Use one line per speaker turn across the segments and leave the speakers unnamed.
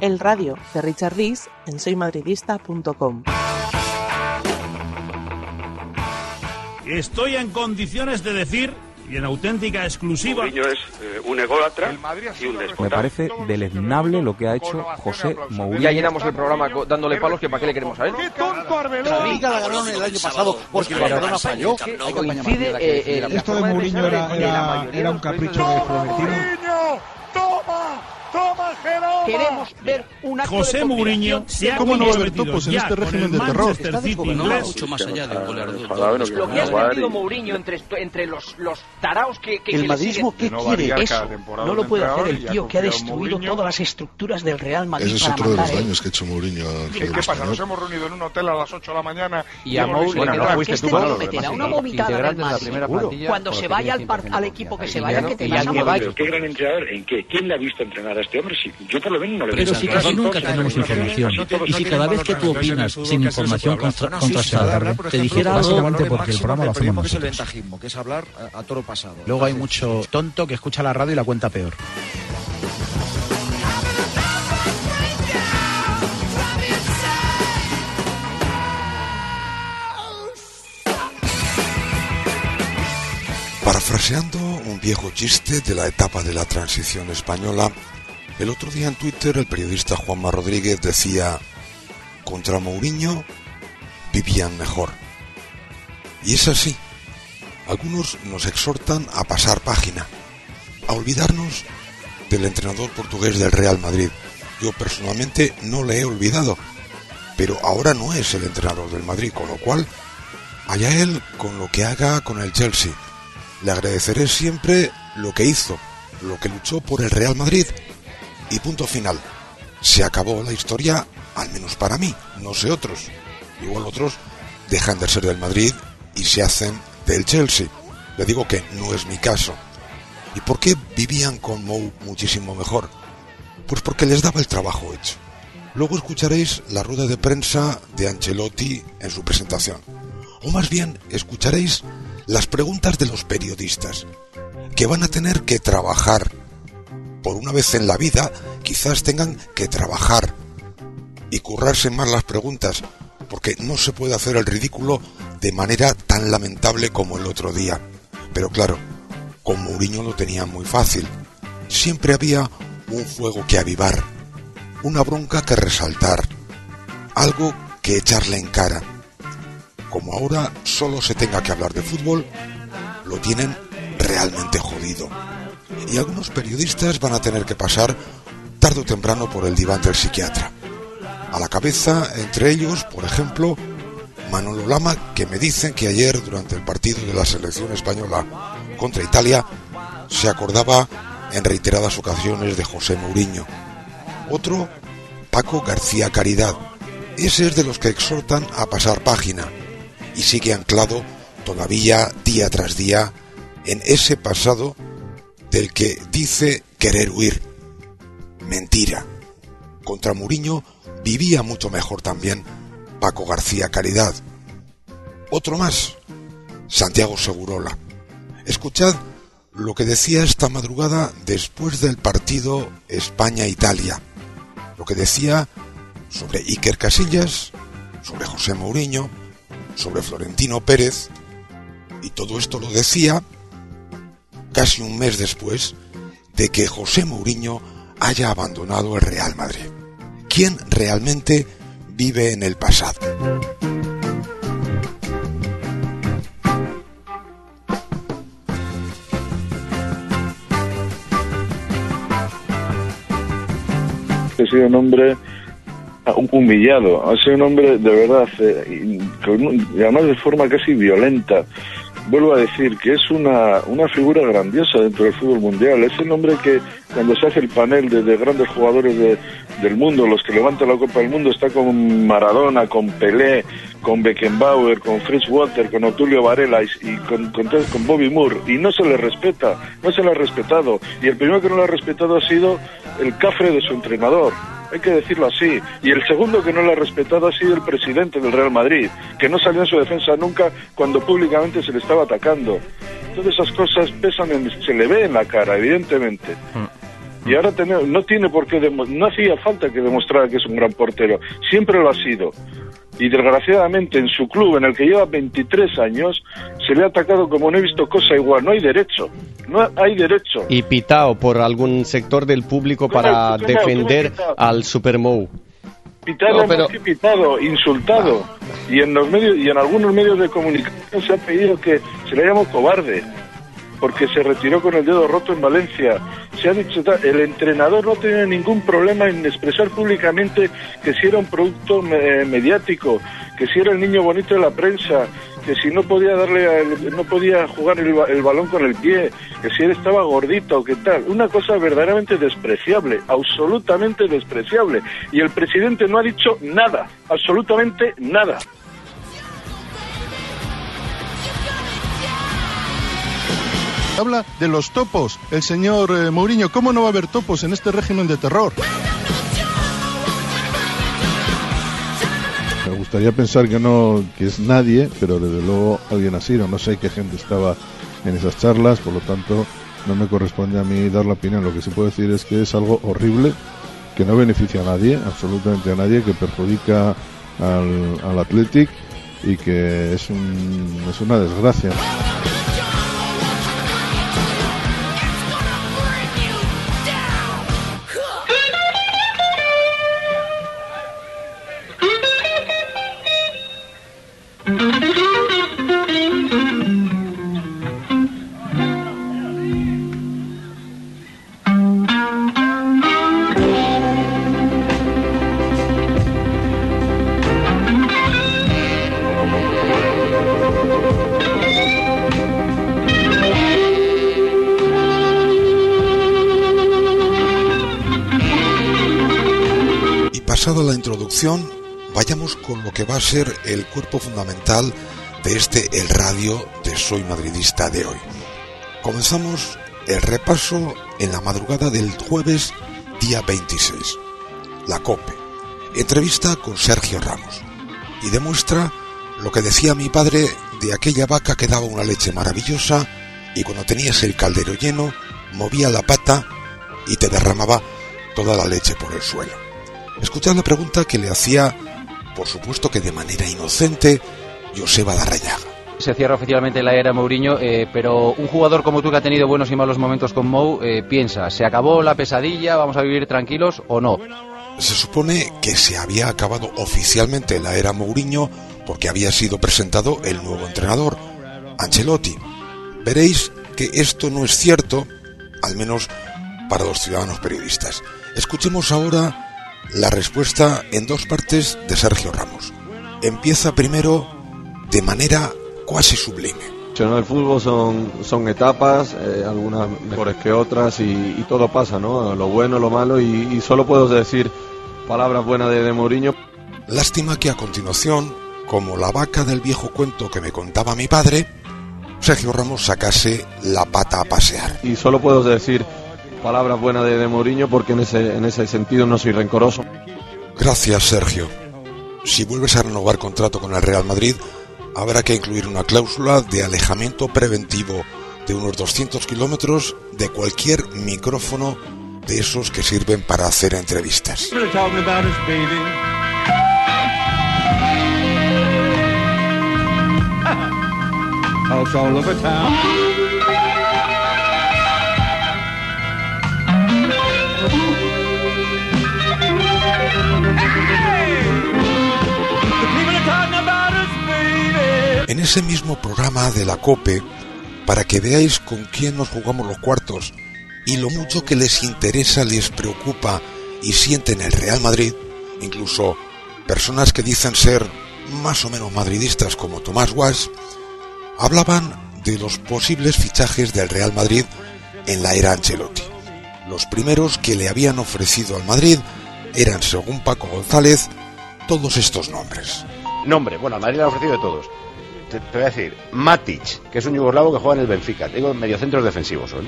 El radio de Richard Rees en soymadridista.com.
Estoy en condiciones de decir, y en auténtica exclusiva,
Mourinho es eh, un ególatra y un
Me
déspota.
parece deleznable lo que ha hecho José Mourinho.
Ya llenamos el programa dándole palos que para qué le queremos a él.
La Liga la ganaron el año pasado porque el Barcelona falló.
Coincide eh, eh,
Esto de Mourinho era, era,
mayoría
era
de
un capricho de Florentino.
Queremos ver un acto
José
de
Mourinho se ha
¿Cómo no va a haber topos en
ya
este régimen del terror?
Está desgobernado.
inglés
mucho más allá de goleador.
Lo que ha metido Mourinho entre, entre los, los taraos que, que,
El madridismo. ¿qué quiere?
Eso no lo puede hacer el tío que ha destruido todas las estructuras del Real Madrid
Ese es
para
otro de los daños que ha hecho Mourinho al
¿Qué, pasa? Nos hemos reunido en un hotel a las 8 de la mañana
Y a
hemos
Mou,
dicho,
bueno,
"Mira,
no
que
fuiste
este
tú,
tío
Manolo,
me
además,
tira
sí.
una vomitada del
de la
Madrid. Cuando se vaya al, par-
100%
al equipo que se vaya,
ya
que te vas a morir.
¿Qué gran entrenador? ¿En qué? ¿Quién le ha visto entrenar a este hombre? Sí, yo por lo menos no le
Pero si casi nunca tenemos información. Y si cada vez que tú opinas sin información contra- contrastada te dijera algo...
Básicamente porque el programa lo hacemos
que es el
nosotros.
ventajismo, que es hablar a, a toro pasado.
Luego hay mucho tonto que escucha la radio y la cuenta peor.
Parafraseando un viejo chiste de la etapa de la transición española, el otro día en Twitter el periodista Juanma Rodríguez decía, contra Mourinho vivían mejor. Y es así. Algunos nos exhortan a pasar página, a olvidarnos del entrenador portugués del Real Madrid. Yo personalmente no le he olvidado, pero ahora no es el entrenador del Madrid, con lo cual, allá él con lo que haga con el Chelsea. Le agradeceré siempre lo que hizo, lo que luchó por el Real Madrid. Y punto final. Se acabó la historia, al menos para mí, no sé otros. Igual otros dejan de ser del Madrid y se hacen del Chelsea. Le digo que no es mi caso. ¿Y por qué vivían con Mou muchísimo mejor? Pues porque les daba el trabajo hecho. Luego escucharéis la rueda de prensa de Ancelotti en su presentación. O más bien, escucharéis las preguntas de los periodistas, que van a tener que trabajar. Por una vez en la vida, quizás tengan que trabajar y currarse más las preguntas, porque no se puede hacer el ridículo de manera tan lamentable como el otro día. Pero claro, con Mourinho lo tenía muy fácil. Siempre había un fuego que avivar, una bronca que resaltar, algo que echarle en cara. Como ahora solo se tenga que hablar de fútbol, lo tienen realmente jodido. Y algunos periodistas van a tener que pasar tarde o temprano por el diván del psiquiatra. A la cabeza, entre ellos, por ejemplo, Manolo Lama, que me dicen que ayer, durante el partido de la selección española contra Italia, se acordaba en reiteradas ocasiones de José Mourinho. Otro, Paco García Caridad. Ese es de los que exhortan a pasar página y sigue anclado todavía día tras día en ese pasado del que dice querer huir. Mentira. Contra Mourinho vivía mucho mejor también Paco García Caridad. Otro más, Santiago Segurola. Escuchad lo que decía esta madrugada después del partido España-Italia. Lo que decía sobre Iker Casillas, sobre José Mourinho, sobre Florentino Pérez, y todo esto lo decía casi un mes después de que José Mourinho haya abandonado el Real Madrid. ¿Quién realmente vive en el pasado?
Ha sido un hombre humillado, ha sido un hombre de verdad, eh, además de forma casi violenta. Vuelvo a decir que es una, una figura grandiosa dentro del fútbol mundial. Es el hombre que cuando se hace el panel de, de grandes jugadores de- del mundo, los que levantan la Copa del Mundo, está con Maradona, con Pelé, con Beckenbauer, con Fritz Walter, con Otulio Varela y, y con, Bobby Moore. Y no se le respeta, no se le ha respetado. Y el primero que no lo ha respetado ha sido el cafre de su entrenador. Hay que decirlo así. Y el segundo que no lo ha respetado ha sido el presidente del Real Madrid, que no salió en su defensa nunca cuando públicamente se le estaba atacando. Todas esas cosas pesan, en- se le ve en la cara, evidentemente. Y ahora no tiene por qué, no hacía falta que demostrara que es un gran portero, siempre lo ha sido. Y desgraciadamente en su club, en el que lleva 23 años, se le ha atacado como no he visto cosa igual. No hay derecho, no hay derecho.
Y pitado por algún sector del público
¿Cómo-
para defender al Supermou.
Pitado,
No, pero-
pitado, insultado. Y en los medios y en algunos medios de comunicación se ha pedido que se le llame cobarde porque se retiró con el dedo roto en Valencia. Se ha dicho el entrenador no tenía ningún problema en expresar públicamente que si era un producto me- mediático, que si era el niño bonito de la prensa, que si no podía darle no podía jugar el, el balón con el pie, que si él estaba gordito o qué tal, una cosa verdaderamente despreciable, absolutamente despreciable. Y el presidente no ha dicho nada, absolutamente nada.
Habla de los topos, el señor eh, Mourinho. ¿Cómo no va a haber topos en este régimen de terror?
Me gustaría pensar que no, que es nadie, pero desde luego alguien así, no, no sé qué gente estaba en esas charlas, por lo tanto no me corresponde a mí dar la opinión. Lo que sí puedo decir es que es algo horrible, que no beneficia a nadie, absolutamente a nadie, que perjudica al, al Athletic y que es, es una desgracia.
Vayamos con lo que va a ser el cuerpo fundamental de este El Radio de Soy Madridista de hoy. Comenzamos el repaso en la madrugada del jueves día 26. La COPE. Entrevista con Sergio Ramos. Y demuestra lo que decía mi padre de aquella vaca que daba una leche maravillosa y cuando tenías el caldero lleno, movía la pata y te derramaba toda la leche por el suelo. Escuchad la pregunta que le hacía, por supuesto que de manera inocente, Joseba Darrayaga.
Se cierra oficialmente la era Mourinho, eh, pero un jugador como tú que ha tenido buenos y malos momentos con Mou, eh, piensa, ¿se acabó la pesadilla? ¿Vamos a vivir tranquilos o no?
Se supone que se había acabado oficialmente la era Mourinho porque había sido presentado el nuevo entrenador, Ancelotti. Veréis que esto no es cierto, al menos para los ciudadanos periodistas. Escuchemos ahora la respuesta en dos partes de Sergio Ramos. Empieza primero de manera cuasi sublime.
En el fútbol son, son etapas, eh, algunas mejores que otras y, y todo pasa, ¿no? Lo bueno, lo malo y, y solo puedo decir palabras buenas de, de Mourinho.
Lástima que a continuación, como la vaca del viejo cuento que me contaba mi padre, Sergio Ramos sacase la pata a pasear.
Y solo puedo decir palabras buenas de, de Mourinho porque en ese, en ese sentido no soy rencoroso.
Gracias, Sergio. Si vuelves a renovar contrato con el Real Madrid, habrá que incluir una cláusula de alejamiento preventivo de unos 200 kilómetros de cualquier micrófono de esos que sirven para hacer entrevistas. En ese mismo programa de la COPE, para que veáis con quién nos jugamos los cuartos y lo mucho que les interesa, les preocupa y sienten el Real Madrid, incluso personas que dicen ser más o menos madridistas como Tomás Guas, hablaban de los posibles fichajes del Real Madrid en la era Ancelotti. Los primeros que le habían ofrecido al Madrid eran, según Paco González, todos estos nombres.
Nombre, bueno, al Madrid le han ofrecido de todos. Te, te voy a decir, Matic, que es un yugoslavo que juega en el Benfica. Digo, mediocentros defensivos son.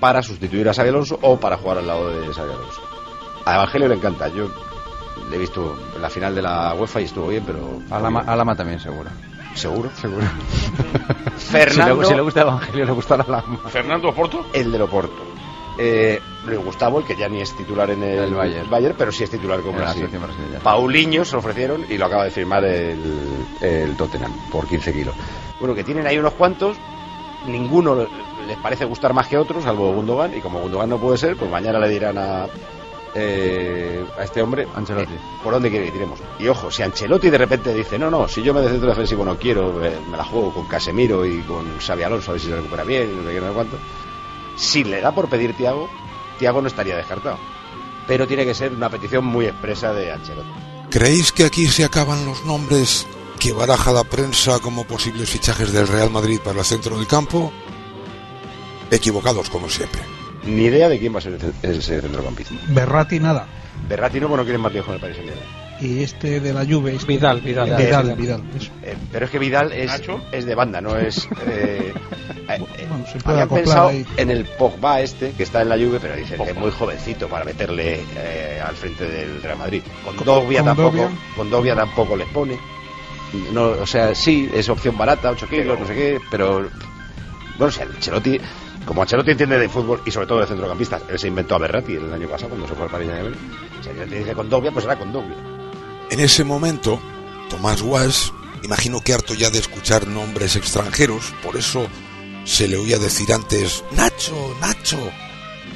Para sustituir a Xabi Alonso o para jugar al lado de Xabi Alonso. A Evangelio le encanta. Yo le he visto en la final de la UEFA y estuvo bien, pero...
Alama, Alama también, seguro.
¿Seguro?
Seguro.
Fernando...
Si le, si le gusta Evangelio, le gusta Alama.
¿Fernando Oporto?
El del Oporto. Eh, Luis Gustavo, el que ya ni es titular en el,
El Bayern.
pero sí es titular con Brasil. Paulinho se lo ofrecieron y lo acaba de firmar el, el Tottenham por 15 kilos. Bueno, que tienen ahí unos cuantos, ninguno les parece gustar más que otros, salvo Gundogan, y como Gundogan no puede ser, pues mañana le dirán a, eh, a este hombre
Ancelotti.
eh, por dónde quiere que tiremos. Y ojo, si Ancelotti de repente dice, no, no, si yo me de centro defensivo no quiero, eh, me la juego con Casemiro y con Xavi Alonso a ver si se recupera bien, no sé qué, no sé cuánto. Si le da por pedir Tiago, Tiago no estaría descartado. Pero tiene que ser una petición muy expresa de Ancelotti.
¿Creéis que aquí se acaban los nombres que baraja la prensa como posibles fichajes del Real Madrid para el centro del campo? Equivocados, como siempre.
Ni idea de quién va a ser el centrocampista.
Berratti nada.
Berratti no, bueno, quieren más con el Paris Saint-Germain.
Y este de la Juve. este-
Vidal, Vidal.
Vidal, Vidal, eso.
Eh, pero es que Vidal es,
¿Nacho?
es de banda, no es. eh, eh,
Bueno, se puede
pensado
ahí.
en el Pogba este, que está en la Juve, pero dicen que es muy jovencito para meterle eh, al frente del Real Madrid. Con Dobia
con
tampoco, con Dobia tampoco les pone. No, o sea, sí, es opción barata, 8 kilos, no sé qué, pero. Bueno, o sea, Ancelotti, como Ancelotti entiende de fútbol y sobre todo de centrocampistas, él se inventó a Berratti el año pasado cuando se fue al Paris Saint-Germain. O sea, Ancelotti dice con Dobia, pues será con Dobia.
En ese momento, Tomás Guas, imagino que harto ya de escuchar nombres extranjeros, por eso se le oía decir antes, Nacho, Nacho,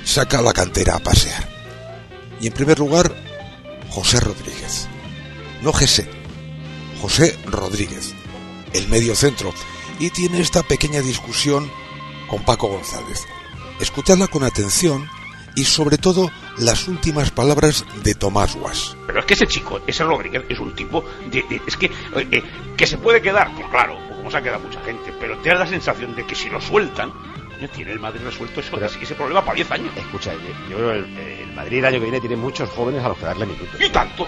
saca la cantera a pasear. Y en primer lugar, José Rodríguez. No José, José Rodríguez, el medio centro, y tiene esta pequeña discusión con Paco González. Escuchadla con atención y sobre todo las últimas palabras de Tomás Guas.
Pero es que ese chico, ese Rodríguez, es un tipo de, de- es que eh, eh, que se puede quedar, pues claro, como se ha quedado mucha gente, pero te da la sensación de que si lo sueltan, tiene el Madrid resuelto eso, ese, ese problema para 10 años.
Escucha, yo, yo creo que el, el Madrid el año que viene tiene muchos jóvenes a los que darle minutos.
Y tanto.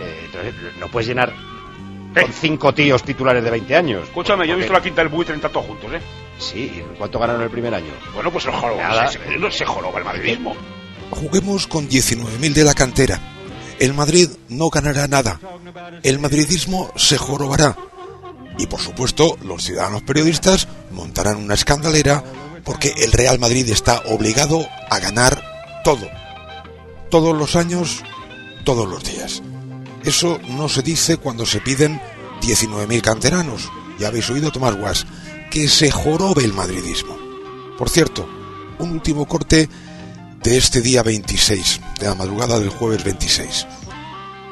Eh, entonces, no puedes llenar con cinco tíos titulares de 20 años.
Escúchame, yo he visto la quinta del buitre en todos juntos, ¿eh?
Sí, ¿y ¿cuánto ganaron el primer año?
Bueno, pues el joroba,
Nada.
se, se, se joroba el madridismo.
Juguemos con 19.000 de la cantera. El Madrid no ganará nada. El madridismo se jorobará. Y por supuesto, los ciudadanos periodistas montarán una escandalera porque el Real Madrid está obligado a ganar todo. Todos los años, todos los días. Eso no se dice cuando se piden 19.000 canteranos. Ya habéis oído, Tomás Guas, que se jorobe el madridismo. Por cierto, un último corte de este día 26, de la madrugada del jueves 26.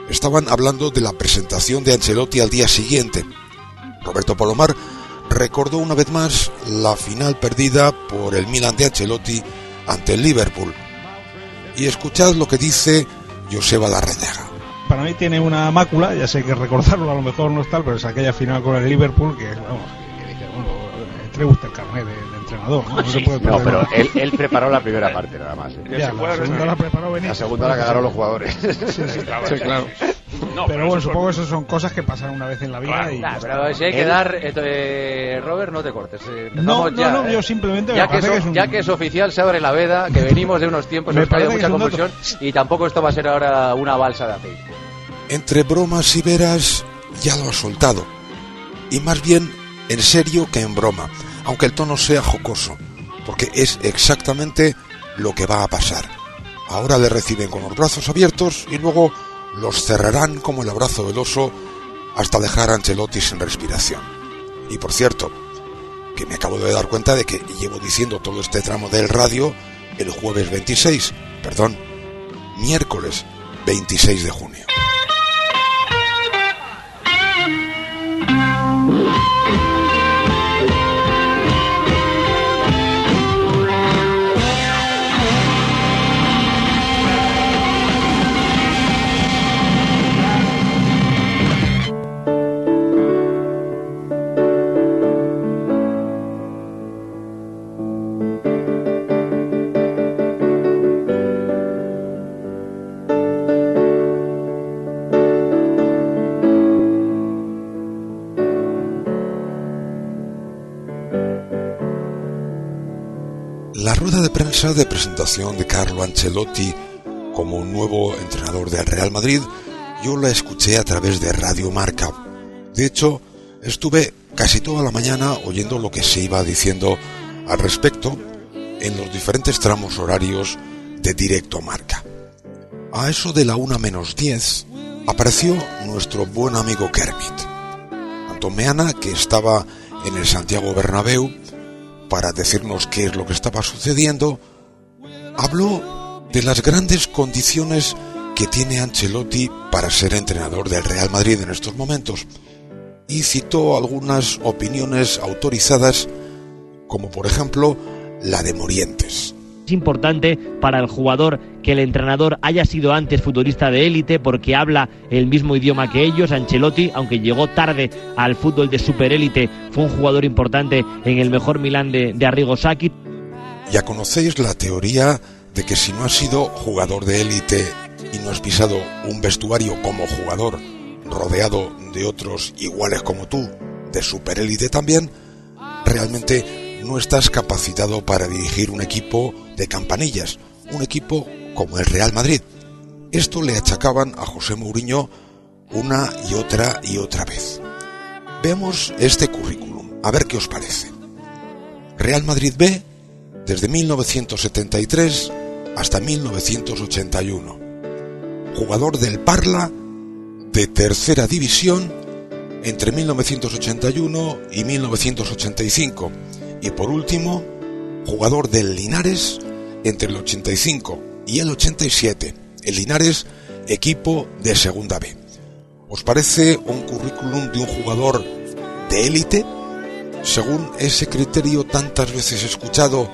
Estaban hablando de la presentación de Ancelotti al día siguiente. Roberto Palomar recordó una vez más la final perdida por el Milan de Ancelotti ante el Liverpool. Y escuchad lo que dice Joseba Larrañaga.
Para mí tiene una mácula, ya sé que recordarlo a lo mejor no es tal, pero es aquella final con el Liverpool que, vamos, le gusta el carnet de, de entrenador, ¿no? No se puede
No, pero él, él preparó la primera parte nada más. ¿eh?
Ya, la segunda la preparó Benítez.
La segunda la cagaron los jugadores.
Sí,
claro.
pero bueno, supongo que eso son cosas que pasan una vez en la vida y...
Nah, pero si hay que dar, eh, Robert, no te cortes. eh,
No, no,
ya,
no,
eh.
yo simplemente me
ya que, es,
que es un-
ya que es oficial, se abre la veda, que venimos de unos tiempos
parece que
mucha convulsión y tampoco esto va a ser ahora una balsa de aceite.
Entre bromas y veras ya lo ha soltado. Y más bien en serio que en broma, aunque el tono sea jocoso, porque es exactamente lo que va a pasar. Ahora le reciben con los brazos abiertos y luego los cerrarán como el abrazo del oso hasta dejar a Ancelotti sin respiración. Y por cierto, que me acabo de dar cuenta de que llevo diciendo todo este tramo del radio el jueves 26, perdón, miércoles 26 de junio. De presentación de Carlo Ancelotti como nuevo entrenador del Real Madrid, yo la escuché a través de Radio Marca. De hecho, estuve casi toda la mañana oyendo lo que se iba diciendo al respecto en los diferentes tramos horarios de directo marca. A eso de la una menos diez apareció nuestro buen amigo Kermit. Antomeana, que estaba en el Santiago Bernabéu para decirnos qué es lo que estaba sucediendo, habló de las grandes condiciones que tiene Ancelotti para ser entrenador del Real Madrid en estos momentos y citó algunas opiniones autorizadas como por ejemplo la de Morientes.
Es importante para el jugador que el entrenador haya sido antes futbolista de élite porque habla el mismo idioma que ellos. Ancelotti, aunque llegó tarde al fútbol de superélite, fue un jugador importante en el mejor Milán de, Arrigo Sacchi.
Ya conocéis la teoría de que si no has sido jugador de élite y no has pisado un vestuario como jugador rodeado de otros iguales como tú, de superélite también, realmente no estás capacitado para dirigir un equipo de campanillas, un equipo como el Real Madrid. Esto le achacaban a José Mourinho una y otra y otra vez. Vemos este currículum, a ver qué os parece. Real Madrid B desde 1973 hasta 1981. Jugador del Parla de tercera división entre 1981 y 1985 y por último, jugador del Linares entre el 85 y el 87. El Linares, equipo de Segunda B. ¿Os parece un currículum de un jugador de élite? Según ese criterio tantas veces escuchado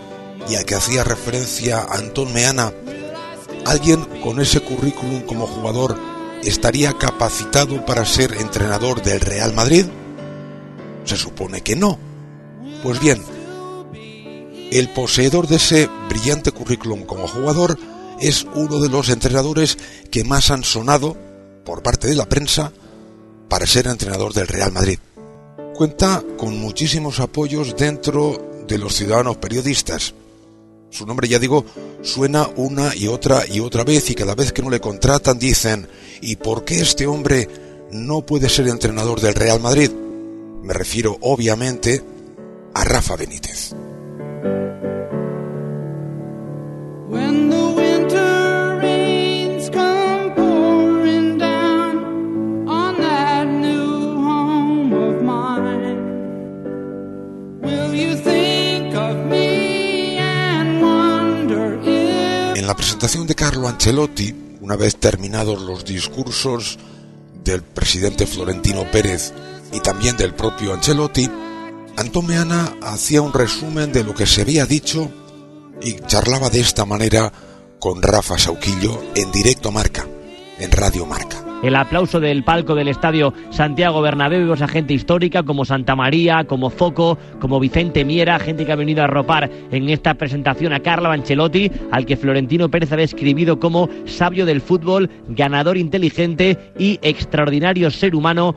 y al que hacía referencia Antón Meana, ¿alguien con ese currículum como jugador estaría capacitado para ser entrenador del Real Madrid? Se supone que no. Pues bien, el poseedor de ese brillante currículum como jugador es uno de los entrenadores que más han sonado por parte de la prensa para ser entrenador del Real Madrid. Cuenta con muchísimos apoyos dentro de los ciudadanos periodistas. Su nombre, ya digo, suena una y otra y otra vez y cada vez que no le contratan dicen ¿y por qué este hombre no puede ser entrenador del Real Madrid? Me refiero obviamente a Rafa Benítez. En la presentación de Carlo Ancelotti, una vez terminados los discursos del presidente Florentino Pérez y también del propio Ancelotti, Antón Meana hacía un resumen de lo que se había dicho y charlaba de esta manera con Rafa Sauquillo en directo Marca, en Radio Marca.
El aplauso del palco del estadio Santiago Bernabéu a gente histórica como Santa María, como Foco, como Vicente Miera, gente que ha venido a arropar en esta presentación a Carlo Ancelotti, al que Florentino Pérez ha describido como sabio del fútbol, ganador inteligente y extraordinario ser humano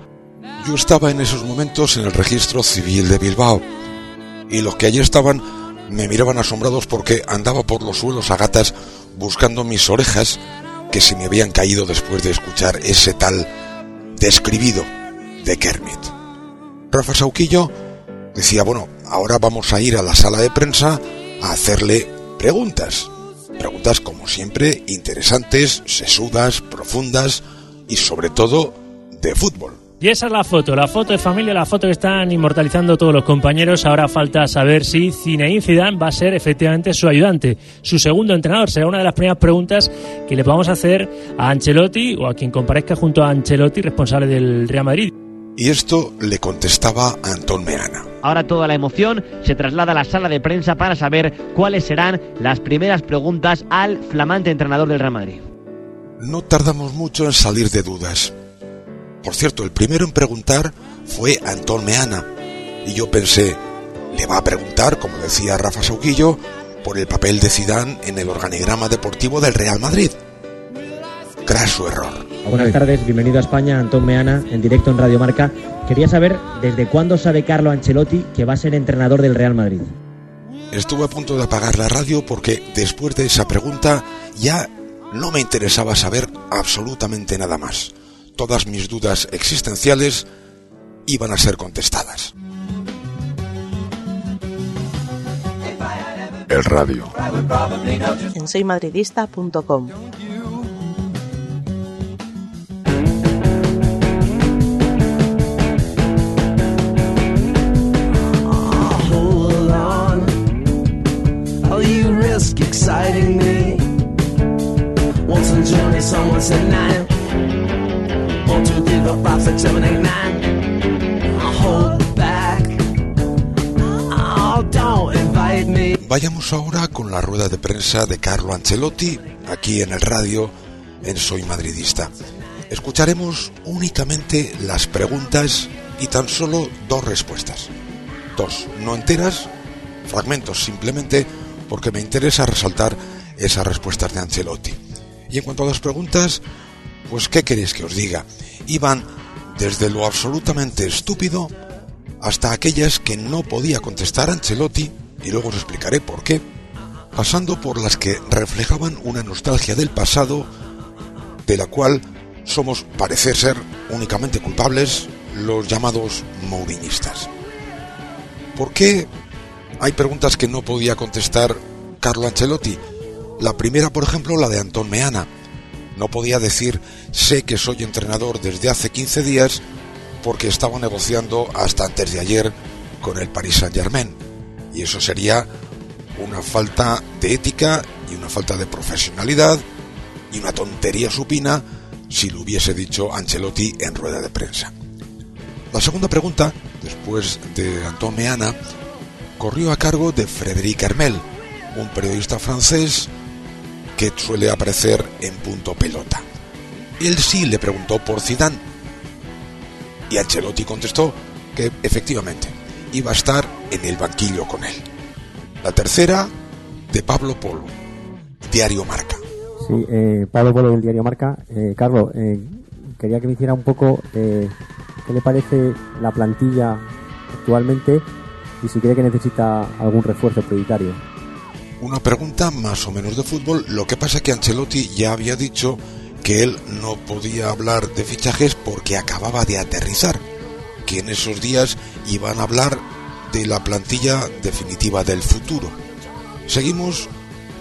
yo estaba en esos momentos en el registro civil de Bilbao y los que allí estaban me miraban asombrados porque andaba por los suelos a gatas buscando mis orejas que se me habían caído después de escuchar ese tal describido de Kermit. Rafa Sauquillo decía, bueno, ahora vamos a ir a la sala de prensa a hacerle preguntas. Preguntas como siempre interesantes, sesudas, profundas y sobre todo de fútbol.
Y esa es la foto, la foto de familia, la foto que están inmortalizando todos los compañeros. Ahora falta saber si Zinedine Zidane va a ser efectivamente su ayudante, su segundo entrenador. Será una de las primeras preguntas que le vamos a hacer a Ancelotti o a quien comparezca junto a Ancelotti, responsable del Real Madrid.
Y esto le contestaba Antón Meana.
Ahora toda la emoción se traslada a la sala de prensa para saber cuáles serán las primeras preguntas al flamante entrenador del Real Madrid.
No tardamos mucho en salir de dudas. Por cierto, el primero en preguntar fue Antón Meana. Y yo pensé, le va a preguntar, como decía Rafa Sauquillo, por el papel de Zidane en el organigrama deportivo del Real Madrid. Craso error.
Buenas tardes, bienvenido a España, Antón Meana, en directo en Radio Marca. Quería saber desde cuándo sabe Carlo Ancelotti que va a ser entrenador del Real Madrid.
Estuve a punto de apagar la radio porque después de esa pregunta ya no me interesaba saber absolutamente nada más. Todas mis dudas existenciales iban a ser contestadas. El radio.
En soymadridista.com.
Exciting me. Once a journey, someone said nine.
Vayamos ahora con la rueda de prensa de Carlo Ancelotti, aquí en el radio, en Soy Madridista. Escucharemos únicamente las preguntas y tan solo dos respuestas. Dos, no enteras, fragmentos simplemente, porque me interesa resaltar esas respuestas de Ancelotti. Y en cuanto a las preguntas, pues ¿qué queréis que os diga? Iban desde lo absolutamente estúpido hasta aquellas que no podía contestar Ancelotti, y luego os explicaré por qué, pasando por las que reflejaban una nostalgia del pasado, de la cual somos, parece ser, únicamente culpables los llamados mourinistas. ¿Por qué hay preguntas que no podía contestar Carlo Ancelotti? La primera, por ejemplo, la de Antón Meana. No podía decir, sé que soy entrenador desde hace 15 días porque estaba negociando hasta antes de ayer con el Paris Saint-Germain. Y eso sería una falta de ética y una falta de profesionalidad y una tontería supina si lo hubiese dicho Ancelotti en rueda de prensa. La segunda pregunta, después de Antón Meana, corrió a cargo de Frédéric Hermel, un periodista francés que suele aparecer en punto pelota. Él sí le preguntó por Zidane y Ancelotti contestó que efectivamente iba a estar en el banquillo con él. La tercera, de Pablo Polo, Diario Marca.
Sí, eh, Pablo Polo del diario Marca. Eh, Carlos, eh, quería que me hiciera un poco eh, qué le parece la plantilla actualmente y si cree que necesita algún refuerzo prioritario.
Una pregunta más o menos de fútbol. Lo que pasa es que Ancelotti ya había dicho que él no podía hablar de fichajes porque acababa de aterrizar, que en esos días iban a hablar de la plantilla definitiva del futuro. Seguimos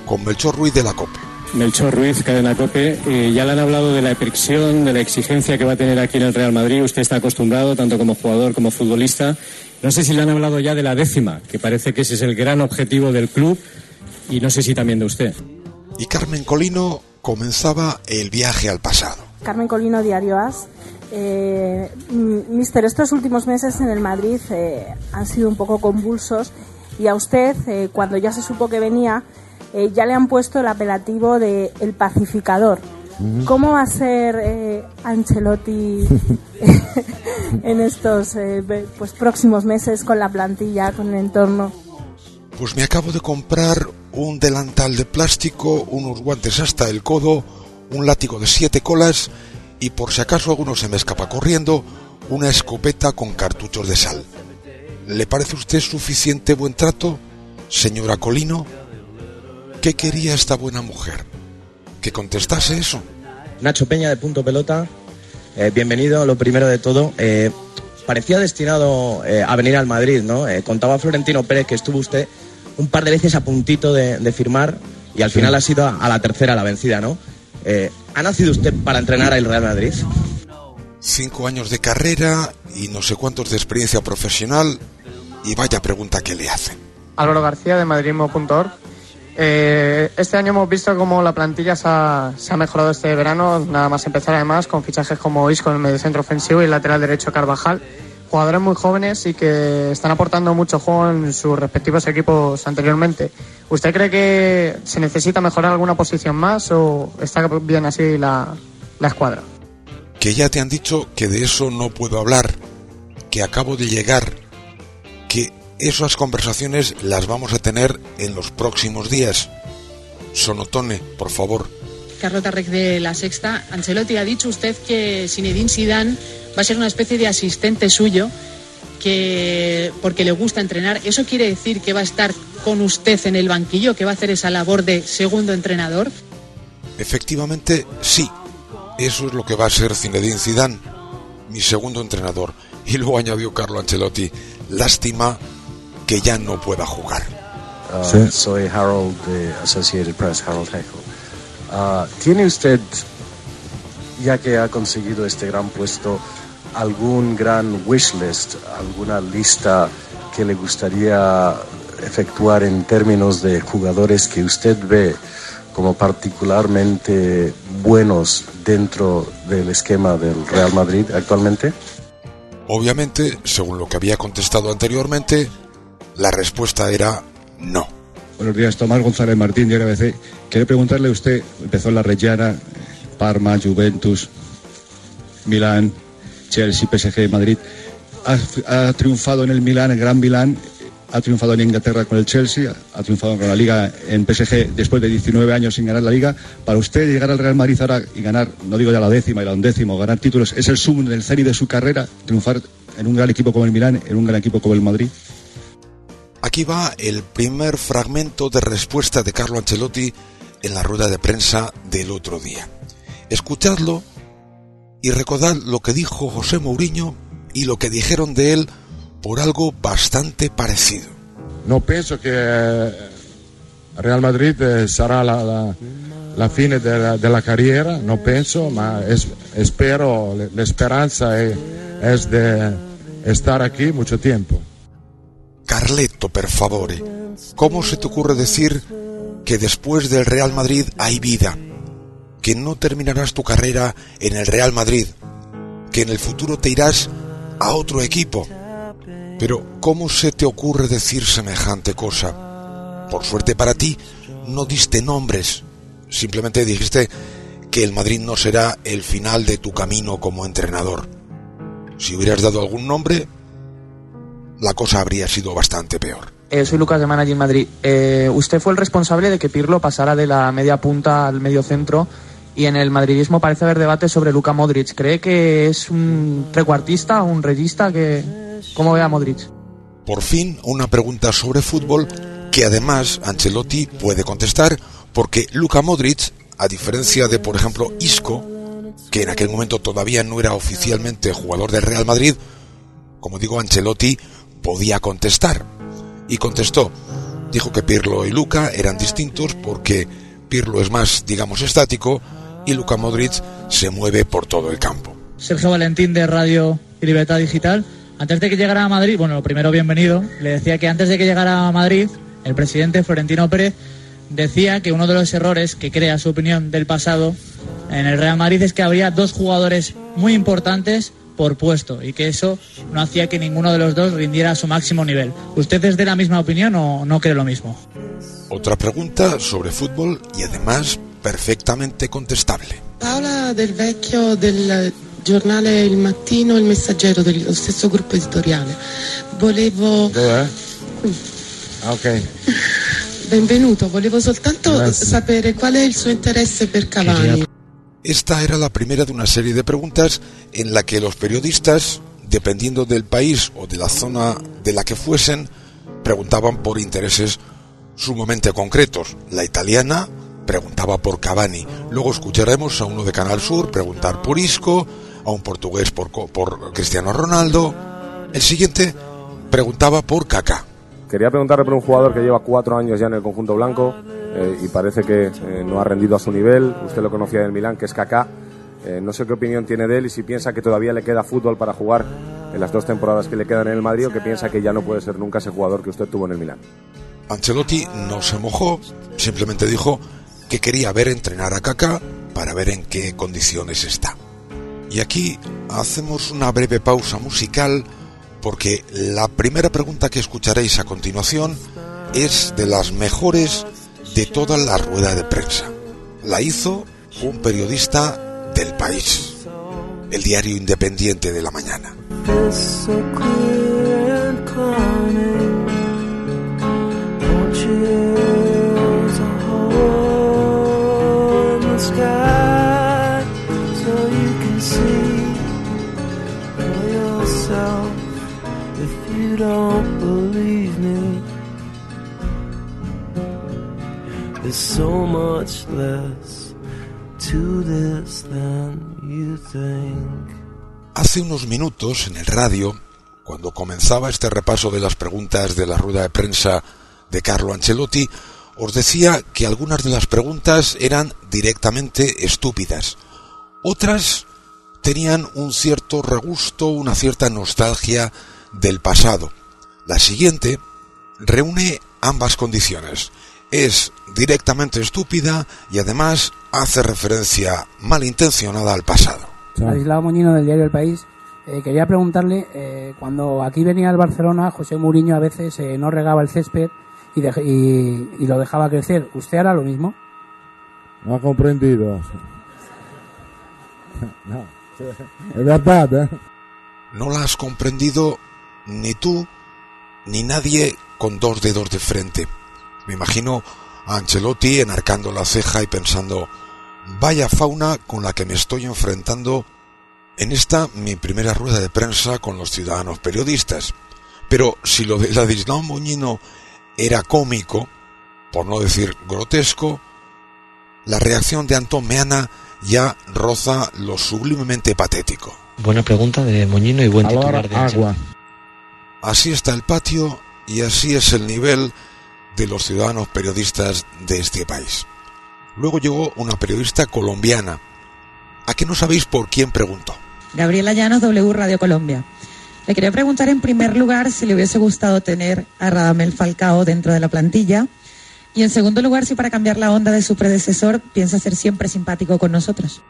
con Melchor Ruiz de la COPE.
Melchor Ruiz, cadena COPE. Eh, ya le han hablado de la presión, de la exigencia que va a tener aquí en el Real Madrid. Usted está acostumbrado, tanto como jugador como futbolista. No sé si le han hablado ya de la décima, que parece que ese es el gran objetivo del club, y no sé si también de usted.
Y Carmen Colino comenzaba el viaje al pasado.
Carmen Colino, Diario As. Eh, mister, estos últimos meses en el Madrid eh, han sido un poco convulsos y a usted, eh, cuando ya se supo que venía, eh, ya le han puesto el apelativo de El Pacificador. ¿Cómo va a ser eh, Ancelotti en estos eh, pues, próximos meses con la plantilla, con el entorno?
Pues me acabo de comprar un delantal de plástico, unos guantes hasta el codo, un látigo de siete colas y por si acaso alguno se me escapa corriendo, una escopeta con cartuchos de sal. ¿Le parece a usted suficiente buen trato, señora Colino? ¿Qué quería esta buena mujer? ¿Que contestase eso?
Nacho Peña de Punto Pelota, eh, bienvenido. Lo primero de todo, eh, parecía destinado eh, a venir al Madrid, ¿no? Contaba Florentino Pérez que estuvo usted un par de veces a puntito de, de firmar y al final ha sido a, a la tercera la vencida, ¿no? Eh, ¿Ha nacido usted para entrenar al Real Madrid?
Cinco años de carrera y no sé cuántos de experiencia profesional y vaya pregunta que le hacen.
Álvaro García de madridismo.org. Eh, este año hemos visto cómo la plantilla se ha, se ha mejorado este verano, nada más empezar además con fichajes como Isco en el mediocentro ofensivo y el lateral derecho Carvajal. Jugadores muy jóvenes y que están aportando mucho juego en sus respectivos equipos anteriormente. ¿Usted cree que se necesita mejorar alguna posición más o está bien así la, la escuadra?
que ya te han dicho que de eso no puedo hablar, que acabo de llegar, que esas conversaciones las vamos a tener en los próximos días. Sonotone, por favor.
Carlota Rec de La Sexta. Ancelotti ha dicho usted que Zinedine Zidane va a ser una especie de asistente suyo. que porque le gusta entrenar, ¿eso quiere decir que va a estar con usted en el banquillo, que va a hacer esa labor de segundo entrenador?
Efectivamente, sí. Eso es lo que va a ser Zinedine Zidane, mi segundo entrenador. Y luego añadió Carlo Ancelotti, lástima que ya no pueda jugar.
Uh, Soy Harold de Associated Press, Harold Heckle. Uh, ¿Tiene usted, ya que ha conseguido este gran puesto, algún gran wish list, alguna lista que le gustaría efectuar en términos de jugadores que usted ve como particularmente buenos dentro del esquema del Real Madrid actualmente?
Obviamente, según lo que había contestado anteriormente, la respuesta era no.
Buenos días, Tomás González Martín, de RBC. Quiero preguntarle a usted, empezó en la Reggiana, Parma, Juventus, Milán, Chelsea, PSG, Madrid. Ha, triunfado en el Milán, el Gran Milán, ha triunfado en Inglaterra con el Chelsea, ha triunfado con la Liga en PSG después de 19 años sin ganar la Liga. Para usted llegar al Real Madrid ahora y ganar, no digo ya la décima y la undécima, ganar títulos, ¿es el sum del serie de su carrera, triunfar en un gran equipo como el Milán, en un gran equipo como el Madrid?
Aquí va el primer fragmento de respuesta de Carlo Ancelotti en la rueda de prensa del otro día. Escuchadlo y recordad lo que dijo José Mourinho y lo que dijeron de él por algo bastante parecido.
No pienso que eh, Real Madrid eh, será la, la, la fine de la, de la carriera, no pienso, ma es, espero, la esperanza es, es de estar aquí mucho tiempo.
Carleto, per favore, ¿cómo se te ocurre decir que después del Real Madrid hay vida? Que no terminarás tu carrera en el Real Madrid, que en el futuro te irás a otro equipo. Pero ¿cómo se te ocurre decir semejante cosa? Por suerte para ti, no diste nombres, simplemente dijiste que el Madrid no será el final de tu camino como entrenador. Si hubieras dado algún nombre, la cosa habría sido bastante peor.
Eh, soy Lucas de Manager Madrid. Eh, usted fue el responsable de que Pirlo pasara de la media punta al medio centro y en el madridismo parece haber debate sobre Luka Modric. ¿Cree que es un trecuartista, un regista? Que... ¿Cómo ve a Modric?
Por fin, una pregunta sobre fútbol que además Ancelotti puede contestar porque Luka Modric, a diferencia de, por ejemplo, Isco, que en aquel momento todavía no era oficialmente jugador del Real Madrid, como digo, Ancelotti podía contestar. Y contestó. Dijo que Pirlo y Luca eran distintos porque Pirlo es más, digamos, estático y Luka Modric se mueve por todo el campo.
Sergio Valentín de Radio y Libertad Digital. Antes de que llegara a Madrid, bueno, lo primero bienvenido, le decía que antes de que llegara a Madrid, el presidente Florentino Pérez decía que uno de los errores que crea su opinión del pasado en el Real Madrid es que habría dos jugadores muy importantes por puesto y que eso no hacía que ninguno de los dos rindiera a su máximo nivel. ¿Usted es de la misma opinión o no cree lo mismo?
Otra pregunta sobre fútbol y además perfectamente contestable.
Paola del vecchio del giornale Il Mattino, Il Messaggero, dello stesso gruppo editoriale. Volevo...
Dov'è? Ah, ok.
Benvenuto, volevo soltanto
Grazie.
sapere qual è il suo interesse per Cavani.
Esta era la primera de una serie de preguntas en la que los periodistas, dependiendo del país o de la zona de la que fuesen, preguntaban por intereses sumamente concretos. La italiana preguntaba por Cavani. Luego escucharemos a uno de Canal Sur preguntar por Isco, a un portugués por, por Cristiano Ronaldo. El siguiente preguntaba por Kaká.
Quería preguntarle por un jugador que lleva cuatro años ya en el conjunto blanco eh, y parece que eh, no ha rendido a su nivel. Usted lo conocía del Milán, que es Kaká. Eh, no sé qué opinión tiene de él y si piensa que todavía le queda fútbol para jugar en las dos temporadas que le quedan en el Madrid o que piensa que ya no puede ser nunca ese jugador que usted tuvo en el Milán.
Ancelotti no se mojó, simplemente dijo que quería ver entrenar a Kaká para ver en qué condiciones está. Y aquí hacemos una breve pausa musical porque la primera pregunta que escucharéis a continuación es de las mejores de toda la rueda de prensa. La hizo un periodista del país, el diario independiente de la mañana.
So much less to this than you think.
Hace unos minutos en el radio, cuando comenzaba este repaso de las preguntas de la rueda de prensa de Carlo Ancelotti, os decía que algunas de las preguntas eran directamente estúpidas. Otras tenían un cierto regusto, una cierta nostalgia del pasado. La siguiente reúne ambas condiciones. Es directamente estúpida y además hace referencia malintencionada al pasado.
Ladislao Moñino del diario El País. Eh, quería preguntarle, eh, cuando aquí venía el Barcelona, José Mourinho a veces eh, no regaba el césped y, dej- y- y lo dejaba crecer. ¿Usted hará lo mismo?
No ha comprendido. No, es verdad, ¿eh?
No la has comprendido ni tú ni nadie con dos dedos de frente. Me imagino a Ancelotti enarcando la ceja y pensando, vaya fauna con la que me estoy enfrentando en esta mi primera rueda de prensa con los ciudadanos periodistas. Pero si lo de Ladislao Moñino era cómico, por no decir grotesco, la reacción de Antón Meana ya roza lo sublimemente patético.
Buena pregunta de Moñino y buen titular de Ancelotti.
Así está el patio y así es el nivel de los ciudadanos periodistas de este país. Luego llegó una periodista colombiana. ¿A qué no sabéis por quién preguntó?
Gabriela Llanos, W Radio Colombia. Le quería preguntar en primer lugar si le hubiese gustado tener a Radamel Falcao dentro de la plantilla. Y en segundo lugar, si para cambiar la onda de su predecesor piensa ser siempre simpático con nosotros.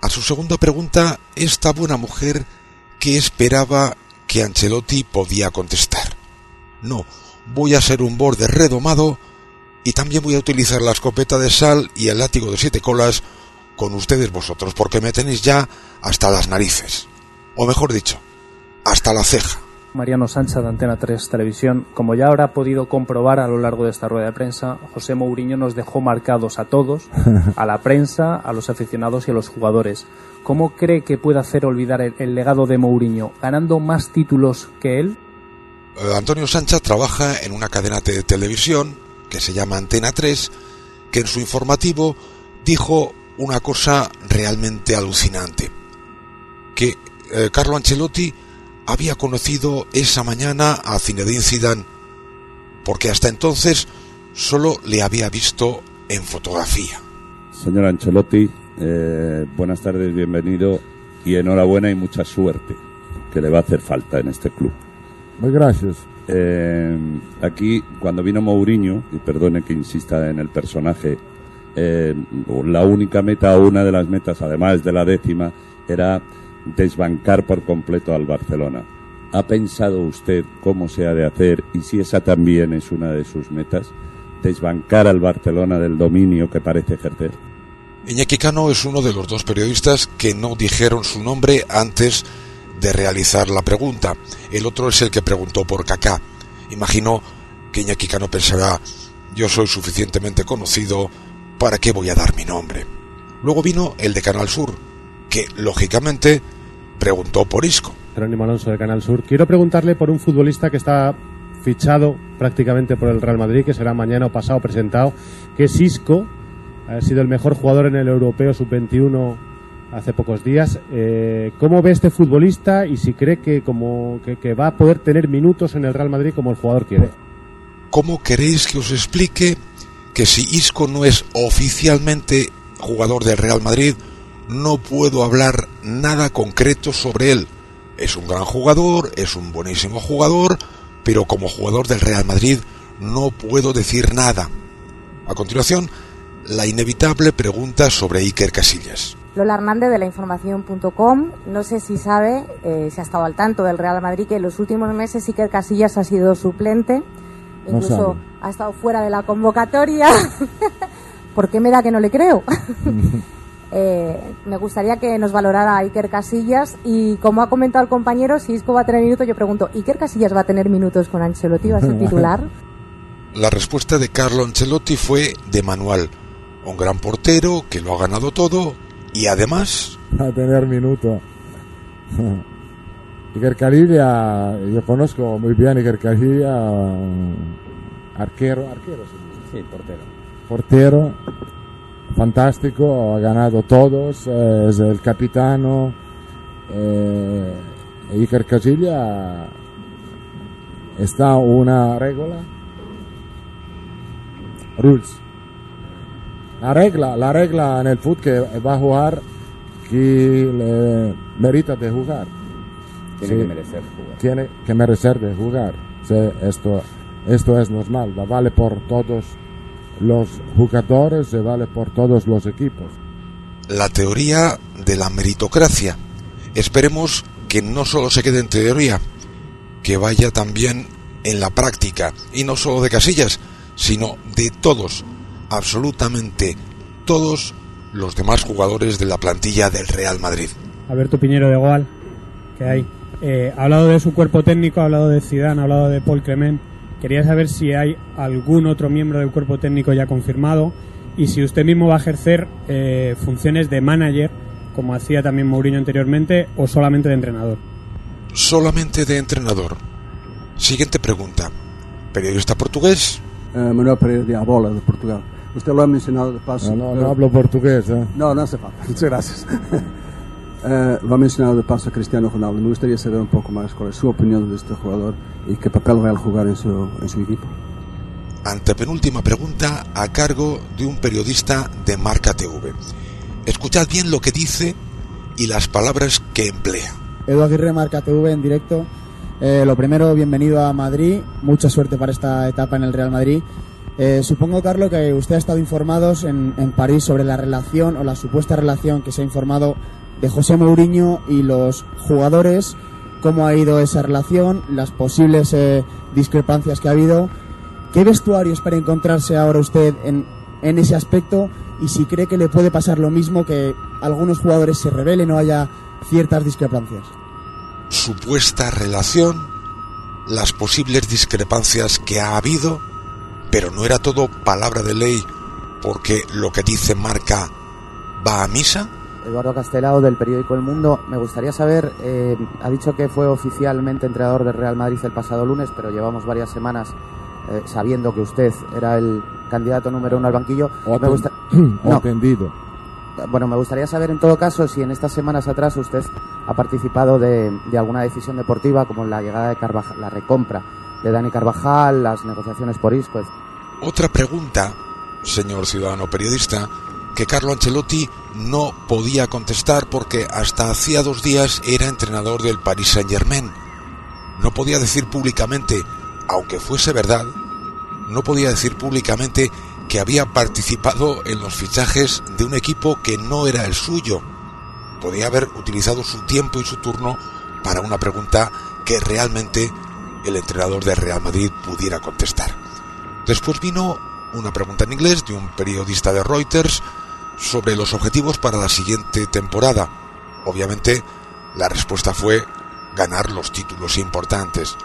A su segunda pregunta, esta buena mujer que esperaba que Ancelotti podía contestar. No, voy a ser un borde redomado y también voy a utilizar la escopeta de sal y el látigo de siete colas con ustedes vosotros, porque me tenéis ya hasta las narices. O mejor dicho, hasta la ceja.
Mariano Sancha de Antena 3 Televisión. Como ya habrá podido comprobar a lo largo de esta rueda de prensa, José Mourinho nos dejó marcados a todos, a la prensa, a los aficionados y a los jugadores. ¿Cómo cree que puede hacer olvidar el, el legado de Mourinho? ¿Ganando más títulos que él?
Eh, Antonio Sancha trabaja en una cadena de televisión que se llama Antena 3, que en su informativo dijo una cosa realmente alucinante, que eh, Carlo Ancelotti había conocido esa mañana a Zinedine Zidane, porque hasta entonces solo le había visto en fotografía.
Señor Ancelotti, eh, buenas tardes, bienvenido y enhorabuena y mucha suerte, que le va a hacer falta en este club.
Muy gracias.
Eh, aquí, cuando vino Mourinho, y perdone que insista en el personaje, eh, la única meta o una de las metas, además de la décima, era desbancar por completo al Barcelona. ¿Ha pensado usted cómo se ha de hacer y si esa también es una de sus metas? Desbancar al Barcelona del dominio que parece ejercer.
Iñaki Cano es uno de los dos periodistas que no dijeron su nombre antes de realizar la pregunta. El otro es el que preguntó por Kaká. Imagino que Iñaki Cano pensará, yo soy suficientemente conocido, ¿para qué voy a dar mi nombre? Luego vino el de Canal Sur, que lógicamente preguntó por Isco.
Jerónimo Alonso de Canal Sur. Quiero preguntarle por un futbolista que está fichado prácticamente por el Real Madrid, que será mañana o pasado presentado, que es Isco. Ha sido el mejor jugador en el Europeo Sub-21 hace pocos días. Eh, ¿Cómo ve este futbolista y si cree que, como, que, que va a poder tener minutos en el Real Madrid como el jugador quiere?
¿Cómo queréis que os explique que si Isco no es oficialmente jugador del Real Madrid, no puedo hablar nada concreto sobre él? Es un gran jugador, es un buenísimo jugador, pero como jugador del Real Madrid no puedo decir nada. A continuación, la inevitable pregunta sobre Iker Casillas.
Lola Hernández de la información.com. No sé si sabe, eh, si ha estado al tanto del Real Madrid, que en los últimos meses Iker Casillas ha sido suplente.
No
Incluso
sabe.
ha estado fuera de la convocatoria. ¿Por qué me da que no le creo? Eh, me gustaría que nos valorara Iker Casillas y como ha comentado el compañero, si Isco va a tener minutos, yo pregunto, ¿Iker Casillas va a tener minutos con Ancelotti? ¿Va a ser titular?
La respuesta de Carlo Ancelotti fue de manual. Un gran portero que lo ha ganado todo y además
a tener minuto. Iker Casillas, yo conozco muy bien Iker Casillas, arquero, arquero, sí,
Sí, portero.
portero, fantástico, ha ganado todos, eh, es el capitano. Eh, Iker Casillas está una regla. Rules. La regla, la regla en el fútbol que va a jugar que le merita de jugar.
Tiene que merecer jugar.
Tiene que merecer de jugar. Sí, esto, esto es normal, vale por todos los jugadores, se vale por todos los equipos.
La teoría de la meritocracia. Esperemos que no solo se quede en teoría, que vaya también en la práctica, y no solo de Casillas, sino de todos, absolutamente todos los demás jugadores de la plantilla del Real Madrid.
Alberto Piñero de Goal, que hay. Eh, ha hablado de su cuerpo técnico, ha hablado de Zidane, ha hablado de Paul Clement. Quería saber si hay algún otro miembro del cuerpo técnico ya confirmado y si usted mismo va a ejercer eh, funciones de manager, como hacía también Mourinho anteriormente, o solamente de entrenador.
Solamente de entrenador. Siguiente pregunta. ¿Periodista portugués?
Eh, Manuel Pereira de Abola, de Portugal. Usted lo ha mencionado de paso.
No, no, no hablo portugués. ¿eh?
No, no hace falta. Muchas gracias. Eh, lo ha mencionado de paso Cristiano Ronaldo. Me gustaría saber un poco más cuál es su opinión de este jugador y qué papel va a jugar en su, en su equipo.
Antepenúltima pregunta a cargo de un periodista de Marca TV. Escuchad bien lo que dice y las palabras que emplea.
Edu Aguirre, Marca TV en directo. Eh, lo primero, bienvenido a Madrid. Mucha suerte para esta etapa en el Real Madrid. Eh, supongo, Carlos, que usted ha estado informado en, en, París sobre la relación o la supuesta relación que se ha informado de José Mourinho y los jugadores, cómo ha ido esa relación, las posibles eh, discrepancias que ha habido. ¿Qué vestuario espera encontrarse ahora usted en, en ese aspecto y si cree que le puede pasar lo mismo que algunos jugadores se rebelen o haya ciertas discrepancias?
Supuesta relación, las posibles discrepancias que ha habido, pero no era todo palabra de ley porque lo que dice Marca va a misa.
Eduardo Castelao del periódico El Mundo. Me gustaría saber, eh, ha dicho que fue oficialmente entrenador del Real Madrid el pasado lunes, pero llevamos varias semanas eh, sabiendo que usted era el candidato número uno al banquillo.
O
me gusta...
no. atendido.
Bueno, me gustaría saber en todo caso si en estas semanas atrás usted ha participado de, de alguna decisión deportiva, como la llegada de Carvajal, la recompra de Dani Carvajal, las negociaciones por Isco.
Otra pregunta, señor ciudadano periodista, que Carlo Ancelotti no podía contestar porque hasta hacía dos días era entrenador del Paris Saint Germain. No podía decir públicamente, aunque fuese verdad, no podía decir públicamente que había participado en los fichajes de un equipo que no era el suyo. Podía haber utilizado su tiempo y su turno para una pregunta que realmente el entrenador del Real Madrid pudiera contestar. Después vino una pregunta en inglés de un periodista de Reuters sobre los objetivos para la siguiente temporada. Obviamente, la respuesta fue ganar los títulos importantes.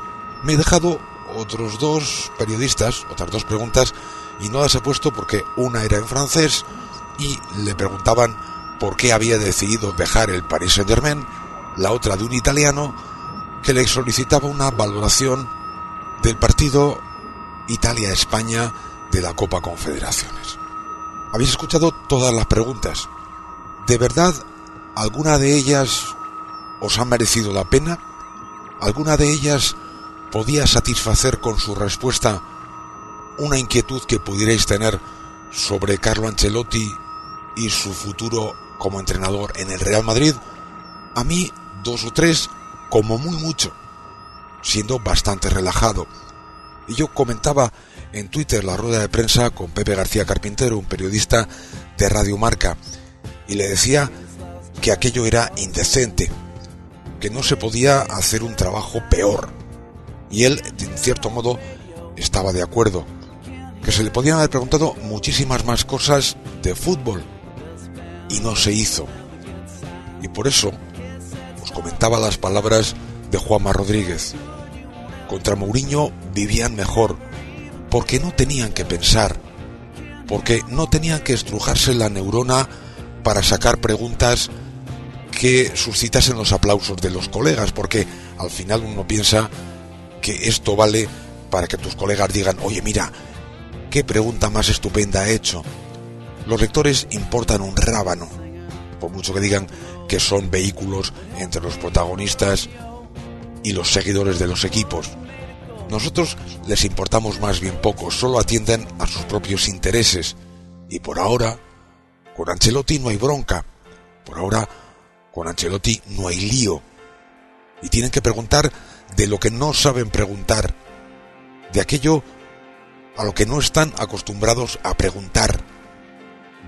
Me he dejado otros dos periodistas, otras dos preguntas, y no las he puesto porque una era en francés y le preguntaban por qué había decidido dejar el Paris Saint Germain, la otra de un italiano que le solicitaba una valoración del partido Italia-España de la Copa Confederaciones. Habéis escuchado todas las preguntas. ¿De verdad alguna de ellas os ha merecido la pena? ¿Alguna de ellas podía satisfacer con su respuesta una inquietud que pudierais tener sobre Carlo Ancelotti y su futuro como entrenador en el Real Madrid? A mí, dos o tres, como muy mucho, siendo bastante relajado. Y yo comentaba en Twitter la rueda de prensa con Pepe García Carpintero, un periodista de Radio Marca, y le decía que aquello era indecente, que no se podía hacer un trabajo peor. Y él, en cierto modo, estaba de acuerdo, que se le podían haber preguntado muchísimas más cosas de fútbol, y no se hizo. Y por eso comentaba las palabras de Juanma Rodríguez. Contra Mourinho vivían mejor, porque no tenían que pensar, porque no tenían que estrujarse la neurona para sacar preguntas que suscitasen los aplausos de los colegas, porque al final uno piensa que esto vale para que tus colegas digan, oye mira, qué pregunta más estupenda ha hecho. Los lectores importan un rábano, por mucho que digan que son vehículos entre los protagonistas y los seguidores de los equipos. Nosotros les importamos más bien poco, solo atienden a sus propios intereses. Y por ahora, con Ancelotti no hay bronca. Por ahora, con Ancelotti no hay lío. Y tienen que preguntar de lo que no saben preguntar, de aquello a lo que no están acostumbrados a preguntar,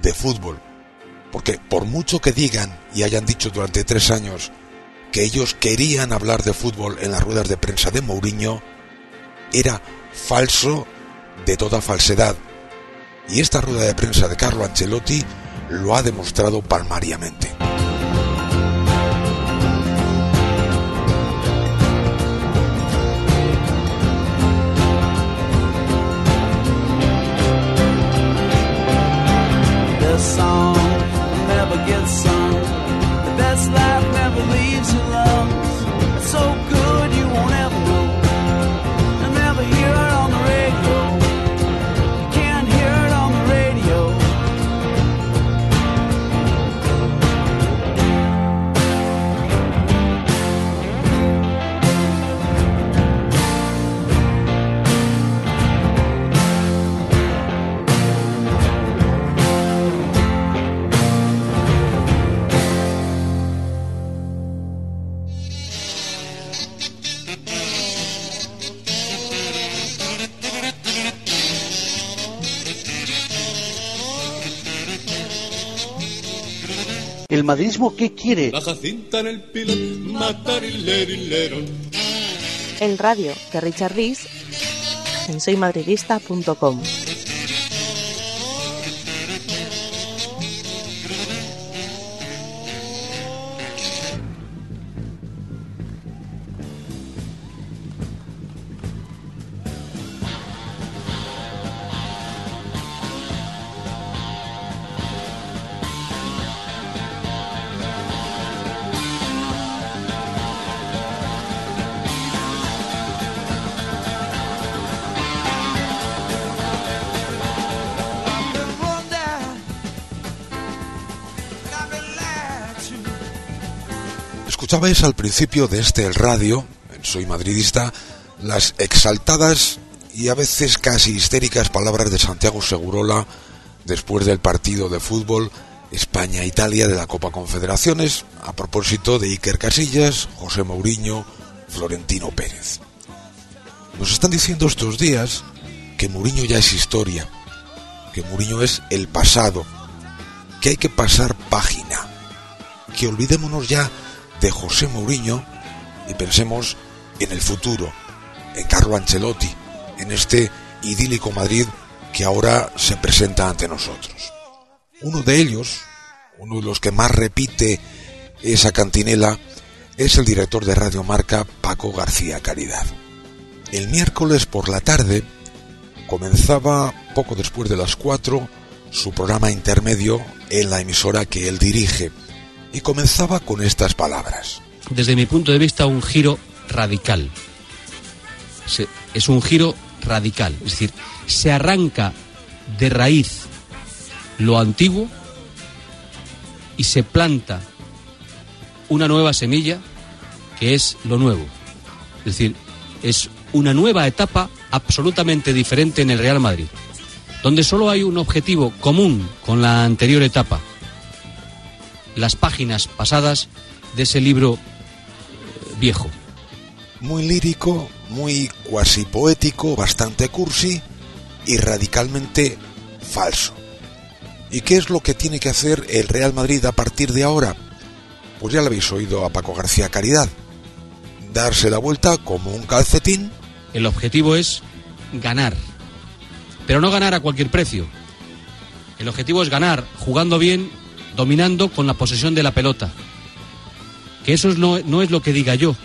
de fútbol. Porque por mucho que digan y hayan dicho durante tres años que ellos querían hablar de fútbol en las ruedas de prensa de Mourinho, era falso de toda falsedad. Y esta rueda de prensa de Carlo Ancelotti lo ha demostrado palmariamente. The best that's life.
¿El madridismo qué quiere?
La Jacinta en el pilón, matar
El radio de Richard Rees en soymadridista.com.
Escuchabais al principio de este radio, Soy Madridista, las exaltadas y a veces casi histéricas palabras de Santiago Segurola después del partido de fútbol España-Italia de la Copa Confederaciones a propósito de Iker Casillas, José Mourinho, Florentino Pérez. Nos están diciendo estos días que Mourinho ya es historia, que Mourinho es el pasado, que hay que pasar página, que olvidémonos ya de José Mourinho y pensemos en el futuro, en Carlo Ancelotti, en este idílico Madrid que ahora se presenta ante nosotros. Uno de ellos, uno de los que más repite esa cantinela, es el director de Radio Marca, Paco García Caridad. El miércoles por la tarde comenzaba, poco después de las cuatro, su programa intermedio en la emisora que él dirige, y comenzaba con estas palabras.
Desde mi punto de vista, un giro radical. es un giro radical, es decir, se arranca de raíz lo antiguo y se planta una nueva semilla que es lo nuevo. Es decir, es una nueva etapa absolutamente diferente en el Real Madrid, donde solo hay un objetivo común con la anterior etapa, las páginas pasadas de ese libro eh, viejo.
Muy lírico, muy cuasi poético, bastante cursi y radicalmente falso. ¿Y qué es lo que tiene que hacer el Real Madrid a partir de ahora? Pues ya lo habéis oído a Paco García Caridad. Darse la vuelta como un calcetín.
El objetivo es ganar. Pero no ganar a cualquier precio. El objetivo es ganar jugando bien dominando con la posesión de la pelota. Que eso no, no es lo que diga yo,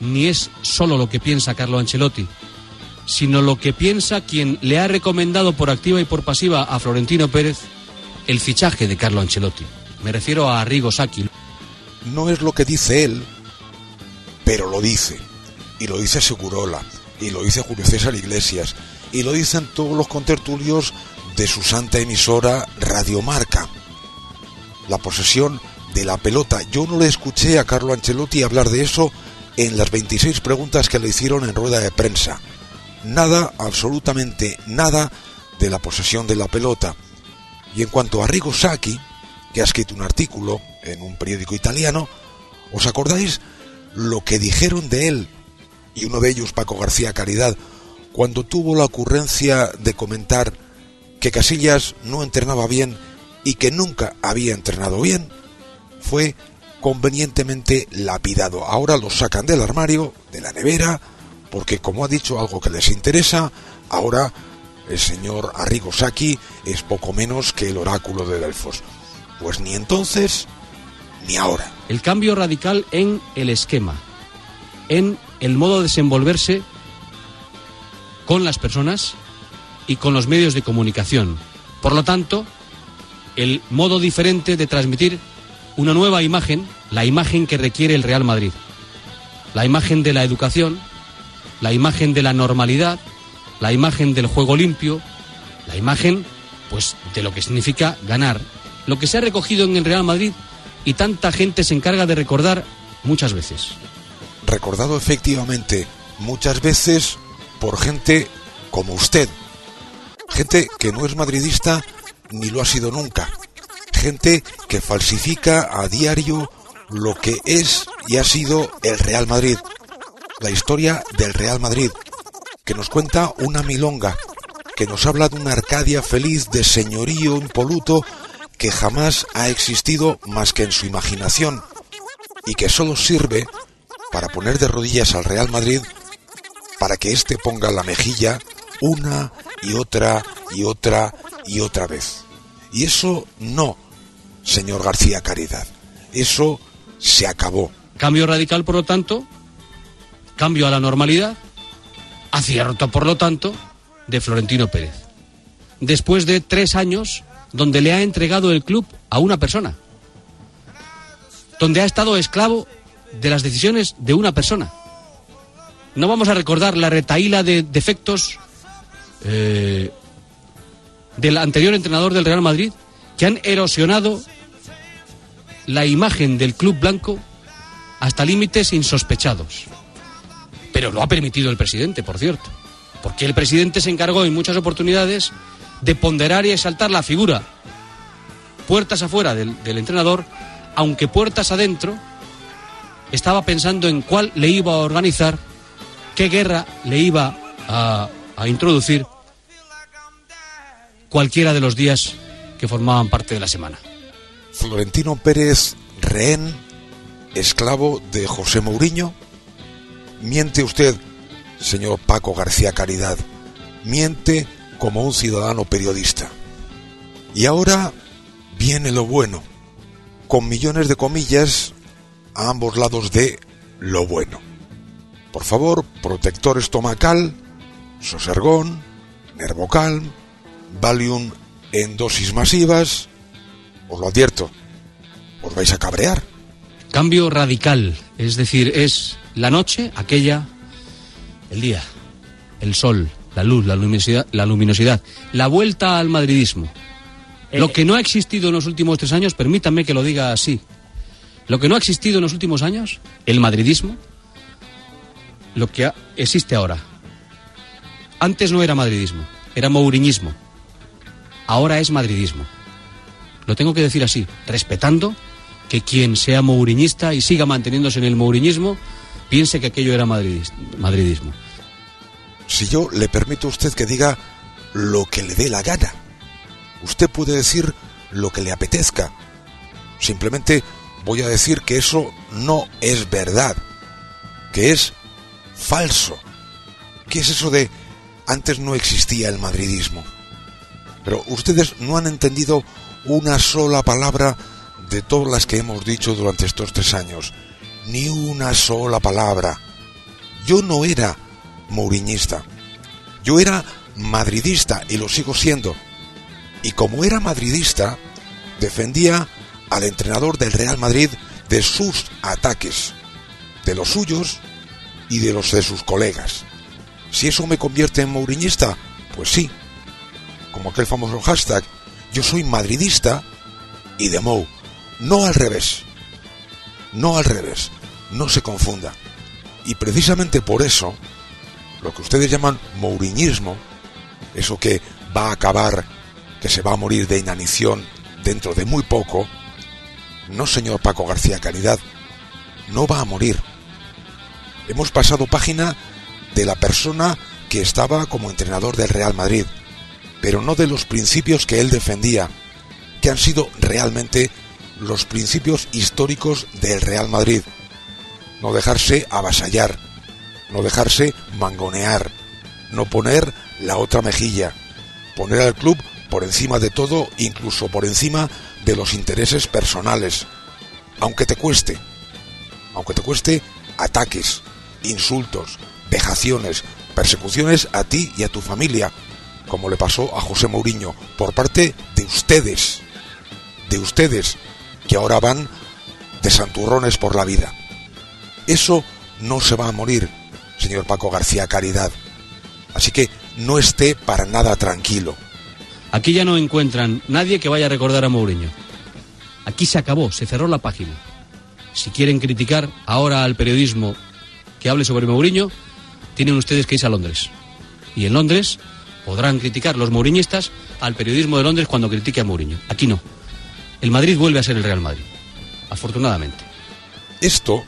ni es solo lo que piensa Carlo Ancelotti, sino lo que piensa quien le ha recomendado por activa y por pasiva a Florentino Pérez el fichaje de Carlo Ancelotti. Me refiero a Arrigo Sacchi.
No es lo que dice él, pero lo dice. Y lo dice Segurola, y lo dice Julio César Iglesias, y lo dicen todos los contertulios de su santa emisora Radiomarca. La posesión de la pelota. Yo no le escuché a Carlo Ancelotti hablar de eso en las 26 preguntas que le hicieron en rueda de prensa. Nada, absolutamente nada de la posesión de la pelota. Y en cuanto a Rigo Sacchi, que ha escrito un artículo en un periódico italiano, ¿os acordáis lo que dijeron de él? Y uno de ellos, Paco García Caridad, cuando tuvo la ocurrencia de comentar que Casillas no entrenaba bien y que nunca había entrenado bien, fue convenientemente lapidado. Ahora lo sacan del armario, de la nevera, porque como ha dicho algo que les interesa, ahora el señor Arrigo Sacchi es poco menos que el oráculo de Delfos. Pues ni entonces ni ahora.
El cambio radical en el esquema, en el modo de desenvolverse con las personas y con los medios de comunicación. Por lo tanto, el modo diferente de transmitir una nueva imagen, la imagen que requiere el Real Madrid. La imagen de la educación, la imagen de la normalidad, la imagen del juego limpio, la imagen pues de lo que significa ganar, lo que se ha recogido en el Real Madrid y tanta gente se encarga de recordar muchas veces.
Recordado efectivamente muchas veces por gente como usted, gente que no es madridista ni lo ha sido nunca, gente que falsifica a diario lo que es y ha sido el Real Madrid, la historia del Real Madrid, que nos cuenta una milonga, que nos habla de una Arcadia feliz de señorío impoluto que jamás ha existido más que en su imaginación y que solo sirve para poner de rodillas al Real Madrid para que éste ponga la mejilla una y otra y otra y otra vez. Y eso no, señor García Caridad, eso se acabó.
Cambio radical, por lo tanto, cambio a la normalidad, acierto, por lo tanto, de Florentino Pérez. Después de tres años donde le ha entregado el club a una persona, donde ha estado esclavo de las decisiones de una persona. No vamos a recordar la retaíla de defectos eh, del anterior entrenador del Real Madrid que han erosionado la imagen del club blanco hasta límites insospechados. Pero lo ha permitido el presidente, por cierto. Porque el presidente se encargó en muchas oportunidades de ponderar y exaltar la figura puertas afuera del, del entrenador, aunque puertas adentro estaba pensando en cuál le iba a organizar, qué guerra le iba a, a introducir cualquiera de los días que formaban parte de la semana.
Florentino Pérez, rehén, esclavo de José Mourinho. Miente usted, señor Paco García Caridad, miente como un ciudadano periodista. Y ahora viene lo bueno, con millones de comillas a ambos lados de lo bueno. Por favor, protector estomacal, sosergón, nervocalm, Valium en dosis masivas, os lo advierto, os vais a cabrear.
Cambio radical, es decir, es la noche, aquella, el día, el sol, la luz, la luminosidad, la, luminosidad, la vuelta al madridismo. Lo que no ha existido en los últimos tres años, permítanme que lo diga así. Lo que no ha existido en los últimos años, el madridismo, lo que ha- existe ahora. Antes no era madridismo, era mouriñismo. Ahora es madridismo. Lo tengo que decir así, respetando que quien sea mouriñista y siga manteniéndose en el mouriñismo piense que aquello era madridis- madridismo.
Si yo le permito a usted que diga lo que le dé la gana, usted puede decir lo que le apetezca. Simplemente voy a decir que eso no es verdad, que es falso. ¿Qué es eso de antes no existía el madridismo? Pero ustedes no han entendido una sola palabra de todas las que hemos dicho durante estos tres años. Ni una sola palabra. Yo no era mouriñista. Yo era madridista y lo sigo siendo. Y como era madridista, defendía al entrenador del Real Madrid de sus ataques, de los suyos y de los de sus colegas. Si eso me convierte en mouriñista, Pues sí, como aquel famoso hashtag, yo soy madridista y de Mou, no al revés, no al revés, no se confunda. Y precisamente por eso, lo que ustedes llaman mouriñismo, eso que va a acabar, que se va a morir de inanición dentro de muy poco, no señor Paco García Caridad, no va a morir. Hemos pasado página de la persona que estaba como entrenador del Real Madrid, pero no de los principios que él defendía, que han sido realmente los principios históricos del Real Madrid. No dejarse avasallar, no dejarse mangonear, no poner la otra mejilla, poner al club por encima de todo, incluso por encima de los intereses personales, aunque te cueste, aunque te cueste ataques, insultos, vejaciones, persecuciones a ti y a tu familia, como le pasó a José Mourinho, por parte de ustedes, de ustedes, que ahora van de santurrones por la vida. Eso no se va a morir, señor Paco García Caridad. Así que no esté para nada tranquilo.
Aquí ya no encuentran nadie que vaya a recordar a Mourinho. Aquí se acabó, se cerró la página. Si quieren criticar ahora al periodismo que hable sobre Mourinho, tienen ustedes que irse a Londres. Y en Londres podrán criticar los mouriñistas al periodismo de Londres cuando critique a Mourinho. Aquí no. El Madrid vuelve a ser el Real Madrid. Afortunadamente.
Esto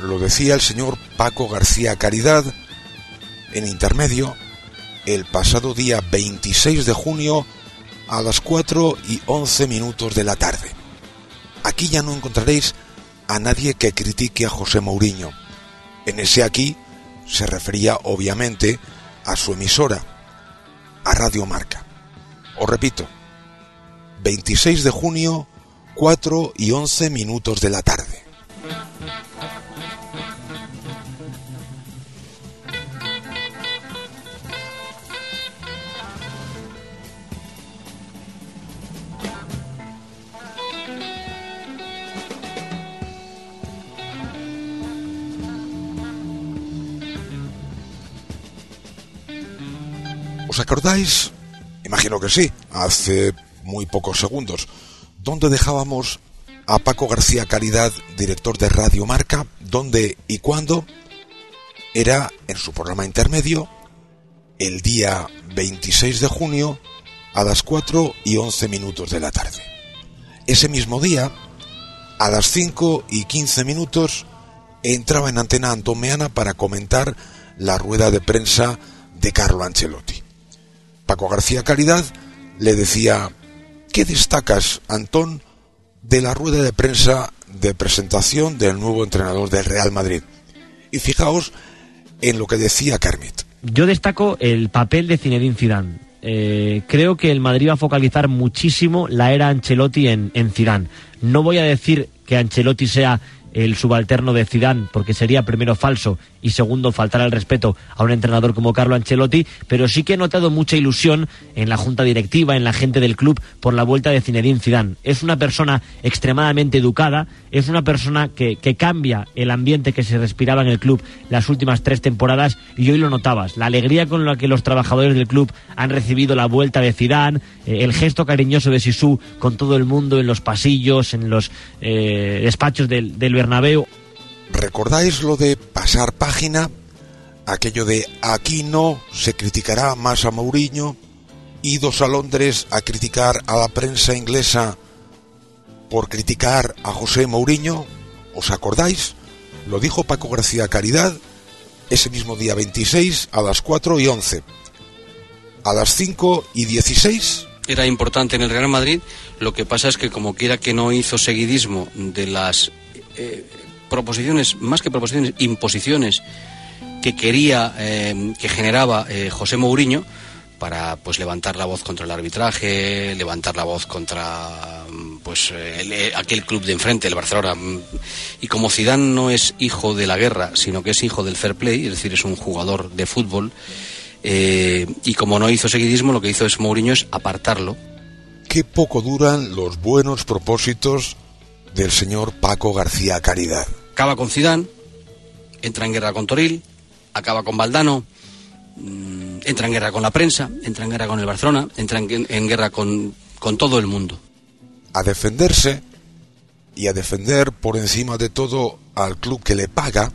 lo decía el señor Paco García Caridad en intermedio el pasado día 26 de junio a las 4 y 11 minutos de la tarde. Aquí ya no encontraréis a nadie que critique a José Mourinho. En ese aquí se refería obviamente a su emisora, a Radio Marca. Os repito, 26 de junio, 4 y 11 minutos de la tarde. ¿Os acordáis? Imagino que sí, hace muy pocos segundos. ¿Dónde dejábamos a Paco García Caridad, director de Radio Marca? ¿Dónde y cuándo? Era en su programa intermedio el día 26 de junio a las 4 y 11 minutos de la tarde. Ese mismo día, a las 5 y 15 minutos, entraba en antena Antomeana para comentar la rueda de prensa de Carlo Ancelotti. Paco García Caridad le decía, ¿qué destacas, Antón, de la rueda de prensa de presentación del nuevo entrenador del Real Madrid? Y fijaos en lo que decía Kermit.
Yo destaco el papel de Zinedine Zidane. Eh, creo que el Madrid va a focalizar muchísimo la era Ancelotti en, en Zidane. No voy a decir que Ancelotti sea el subalterno de Zidane, porque sería primero falso y segundo faltar al respeto a un entrenador como Carlo Ancelotti, pero sí que he notado mucha ilusión en la junta directiva, en la gente del club por la vuelta de Zinedine Zidane. Es una persona extremadamente educada, es una persona que, que cambia el ambiente que se respiraba en el club las últimas tres temporadas y hoy lo notabas, la alegría con la que los trabajadores del club han recibido la vuelta de Zidane, eh, el gesto cariñoso de Sisu con todo el mundo en los pasillos, en los eh, despachos del, del Bernabéu.
¿Recordáis lo de pasar página? Aquello de aquí no se criticará más a Mourinho, idos a Londres a criticar a la prensa inglesa por criticar a José Mourinho, ¿os acordáis? Lo dijo Paco García Caridad ese mismo día 26 a las 4 y 11. A las 5 y 16
era importante en el Real Madrid. Lo que pasa es que como quiera que no hizo seguidismo de las eh, proposiciones, más que proposiciones, imposiciones que quería, eh, que generaba eh, José Mourinho para pues levantar la voz contra el arbitraje, levantar la voz contra pues el- eh, aquel club de enfrente, el Barcelona. Y como Zidane no es hijo de la guerra, sino que es hijo del fair play, es decir, es un jugador de fútbol, y como no hizo seguidismo, lo que hizo es Mourinho es apartarlo.
qué poco duran los buenos propósitos del señor Paco García Caridad.
Acaba con Zidane, entra en guerra con Toril, acaba con Valdano, mm, entra en guerra con la prensa, entra en guerra con el Barcelona, entra en, guerra con, con todo el mundo.
A defenderse y a defender por encima de todo al club que le paga,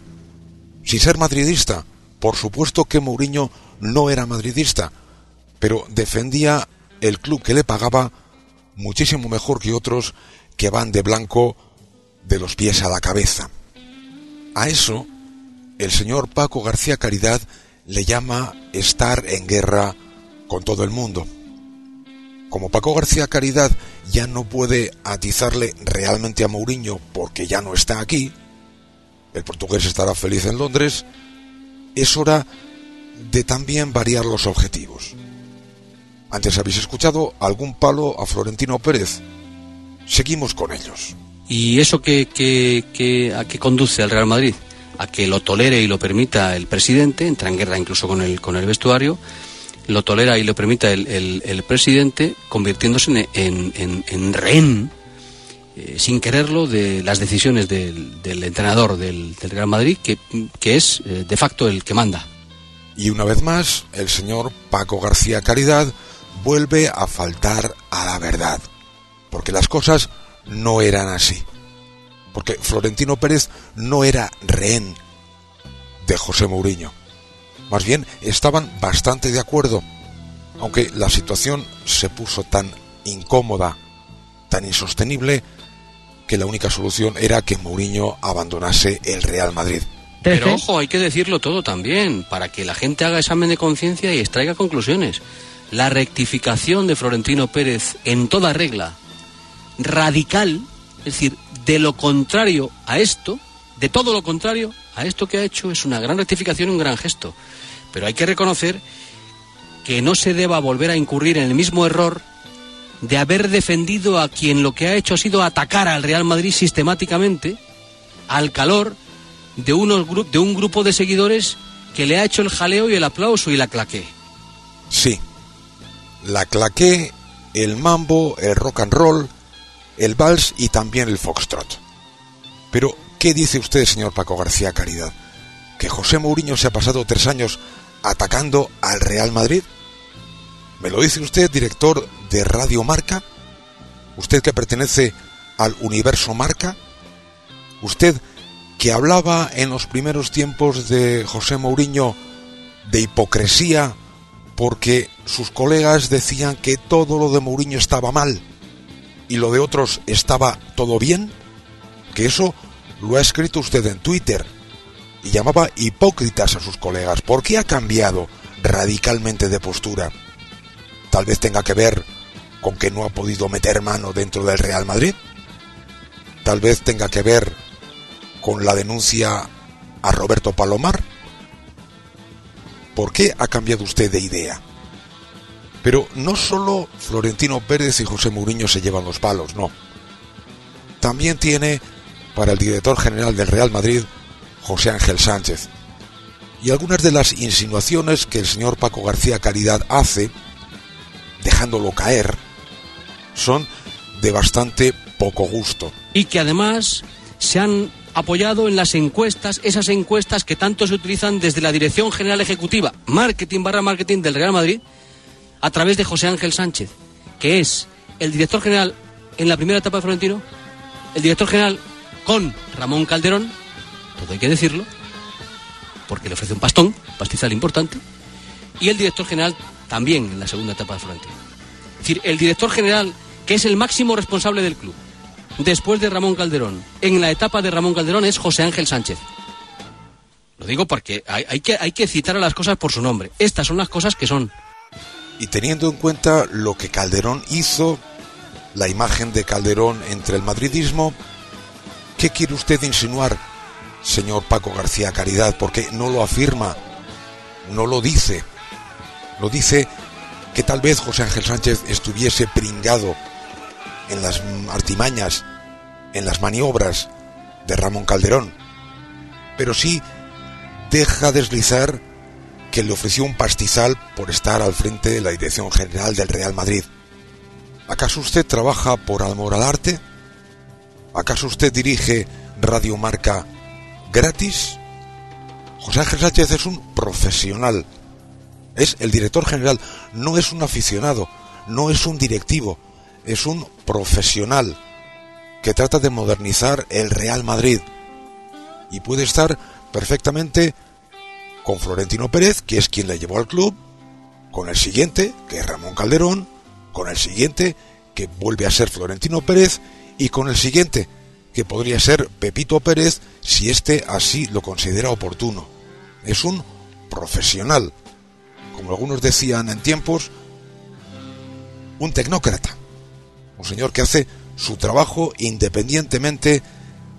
sin ser madridista. Por supuesto que Mourinho no era madridista, pero defendía el club que le pagaba muchísimo mejor que otros que van de blanco de los pies a la cabeza. A eso, el señor Paco García Caridad le llama estar en guerra con todo el mundo. Como Paco García Caridad ya no puede atizarle realmente a Mourinho porque ya no está aquí, el portugués estará feliz en Londres, es hora de también variar los objetivos. Antes habéis escuchado algún palo a Florentino Pérez. Seguimos con ellos.
¿Y eso que, que, a qué conduce al Real Madrid? A que lo tolere y lo permita el presidente, entra en guerra incluso con el, con el vestuario, lo tolera y lo permita el, el, presidente, convirtiéndose en, en, en rehén, eh, sin quererlo, de las decisiones del, del entrenador del, del, Real Madrid, que, que es eh, de facto el que manda.
Y una vez más, el señor Paco García Caridad vuelve a faltar a la verdad, porque las cosas no eran así, porque Florentino Pérez no era rehén de José Mourinho, más bien estaban bastante de acuerdo, aunque la situación se puso tan incómoda, tan insostenible, que la única solución era que Mourinho abandonase el Real Madrid.
Pero ojo, hay que decirlo todo también, para que la gente haga examen de conciencia y extraiga conclusiones. La rectificación de Florentino Pérez en toda regla, radical, es decir, de lo contrario a esto, de todo lo contrario a esto que ha hecho, es una gran rectificación y un gran gesto. Pero hay que reconocer que no se deba volver a incurrir en el mismo error de haber defendido a quien lo que ha hecho ha sido atacar al Real Madrid sistemáticamente al calor de, unos, de un grupo de seguidores que le ha hecho el jaleo y el aplauso y la claqué.
Sí, la claqué, el mambo, el rock and roll, el vals y también el foxtrot. Pero, ¿qué dice usted, señor Paco García Caridad? ¿Que José Mourinho se ha pasado tres años atacando al Real Madrid? ¿Me lo dice usted, director de Radio Marca? ¿Usted que pertenece al universo Marca? ¿Usted que hablaba en los primeros tiempos de José Mourinho de hipocresía porque sus colegas decían que todo lo de Mourinho estaba mal y lo de otros estaba todo bien, que eso lo ha escrito usted en Twitter y llamaba hipócritas a sus colegas. ¿Por qué ha cambiado radicalmente de postura? Tal vez tenga que ver con que no ha podido meter mano dentro del Real Madrid. Tal vez tenga que ver con la denuncia a Roberto Palomar ¿Por qué ha cambiado usted de idea? Pero no solo Florentino Pérez y José Mourinho se llevan los palos, no. También tiene para el director general del Real Madrid, José Ángel Sánchez. Y algunas de las insinuaciones que el señor Paco García Caridad hace, dejándolo caer, son de bastante poco gusto.
Y que además se han apoyado en las encuestas, esas encuestas que tanto se utilizan desde la Dirección General Ejecutiva, Marketing barra Marketing del Real Madrid, a través de José Ángel Sánchez, que es el director general en la primera etapa de Florentino, el director general con Ramón Calderón, todo hay que decirlo, porque le ofrece un pastón, pastizal importante, y el director general también en la segunda etapa de Florentino. Es decir, el director general, que es el máximo responsable del club, después de Ramón Calderón, en la etapa de Ramón Calderón, es José Ángel Sánchez. Lo digo porque hay, que, hay que citar a las cosas por su nombre. Estas son las cosas que son.
Y teniendo en cuenta lo que Calderón hizo, la imagen de Calderón entre el madridismo, ¿qué quiere usted insinuar, señor Paco García Caridad? Porque no lo afirma, no lo dice. Lo dice que tal vez José Ángel Sánchez estuviese pringado en las artimañas, en las maniobras de Ramón Calderón, pero sí deja deslizar que le ofreció un pastizal por estar al frente de la Dirección General del Real Madrid. ¿Acaso usted trabaja por amor al arte? ¿Acaso usted dirige Radio Marca gratis? José Ángel Sánchez es un profesional Es el director general, no es un aficionado, no es un directivo, es un profesional que trata de modernizar el Real Madrid y puede estar perfectamente con Florentino Pérez, que es quien le llevó al club, con el siguiente, que es Ramón Calderón, con el siguiente, que vuelve a ser Florentino Pérez, y con el siguiente, que podría ser Pepito Pérez, si éste así lo considera oportuno. Es un profesional, como algunos decían en tiempos, un tecnócrata, un señor que hace su trabajo independientemente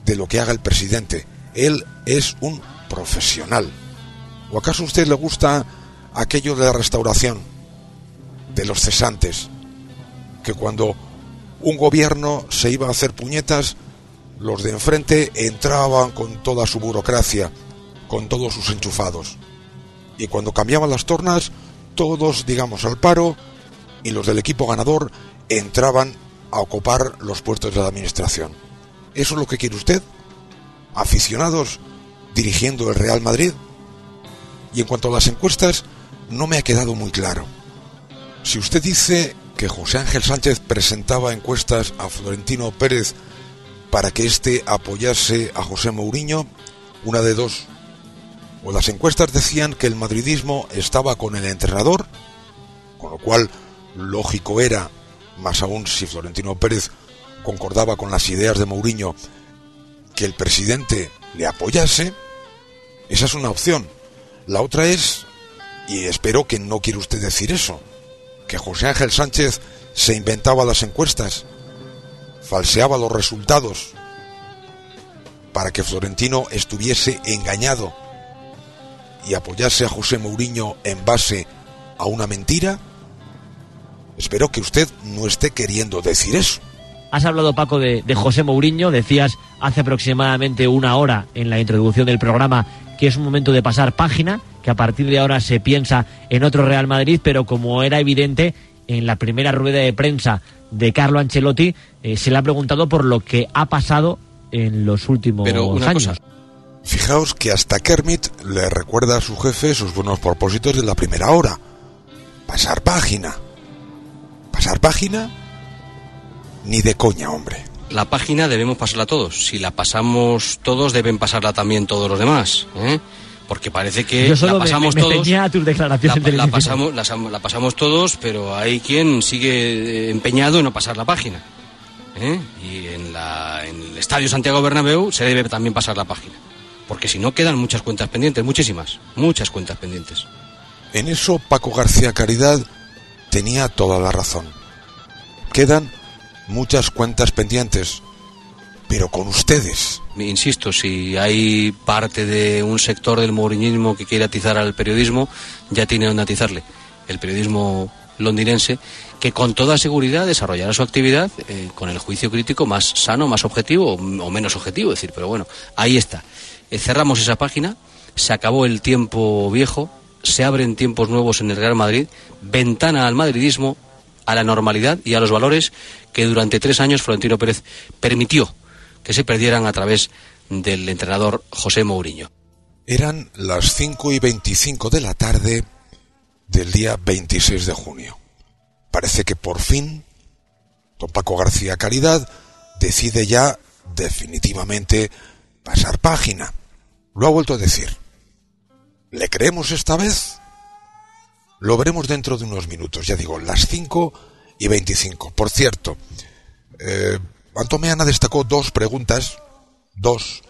de lo que haga el presidente. Él es un profesional. ¿O acaso a usted le gusta aquello de la restauración, de los cesantes, que cuando un gobierno se iba a hacer puñetas, los de enfrente entraban con toda su burocracia, con todos sus enchufados. Y cuando cambiaban las tornas, todos, digamos, al paro, y los del equipo ganador entraban a ocupar los puestos de la administración. ¿Eso es lo que quiere usted? ¿Aficionados dirigiendo el Real Madrid? Y en cuanto a las encuestas, no me ha quedado muy claro. Si usted dice que José Ángel Sánchez presentaba encuestas a Florentino Pérez para que éste apoyase a José Mourinho, una de dos. O las encuestas decían que el madridismo estaba con el entrenador, con lo cual lógico era más aún si Florentino Pérez concordaba con las ideas de Mourinho, que el presidente le apoyase, esa es una opción. La otra es, y espero que no quiera usted decir eso, que José Ángel Sánchez se inventaba las encuestas, falseaba los resultados, para que Florentino estuviese engañado y apoyase a José Mourinho en base a una mentira. Espero que usted no esté queriendo decir eso.
Has hablado, Paco, de, José Mourinho. Decías hace aproximadamente una hora en la introducción del programa que es un momento de pasar página, que a partir de ahora se piensa en otro Real Madrid, pero como era evidente en la primera rueda de prensa de Carlo Ancelotti, eh, se le ha preguntado por lo que ha pasado en los últimos años.
Fijaos que hasta Kermit le recuerda a su jefe sus buenos propósitos de la primera hora. Pasar página pasar página ni de coña, hombre.
La página debemos pasarla todos. Si la pasamos todos, deben pasarla también todos los demás. ¿eh? Porque parece que la pasamos todos.
A tus declaraciones
la, pasamos, la, pasamos todos, pero hay quien sigue empeñado en no pasar la página. ¿eh? Y en, la, en el Estadio Santiago Bernabéu se debe también pasar la página. Porque si no, quedan muchas cuentas pendientes, muchísimas, muchas cuentas pendientes.
En eso, Paco García Caridad tenía toda la razón. Quedan muchas cuentas pendientes, pero con ustedes.
Insisto, si hay parte de un sector del mouriñismo que quiere atizar al periodismo, ya tiene donde atizarle. El periodismo londinense, que con toda seguridad desarrollará su actividad eh, con el juicio crítico más sano, más objetivo o, menos objetivo. decir, pero bueno, ahí está. Eh, cerramos esa página, se acabó el tiempo viejo, se abren tiempos nuevos en el Real Madrid, ventana al madridismo, a la normalidad y a los valores que durante tres años Florentino Pérez permitió que se perdieran a través del entrenador José Mourinho.
Eran las 5 y 25 de la tarde del día 26 de junio. Parece que por fin don Paco García Caridad decide ya definitivamente pasar página. Lo ha vuelto a decir. ¿Le creemos esta vez? Lo veremos dentro de unos minutos, ya digo, las 5 y 25. Por cierto, eh, Antomeana destacó dos preguntas, dos,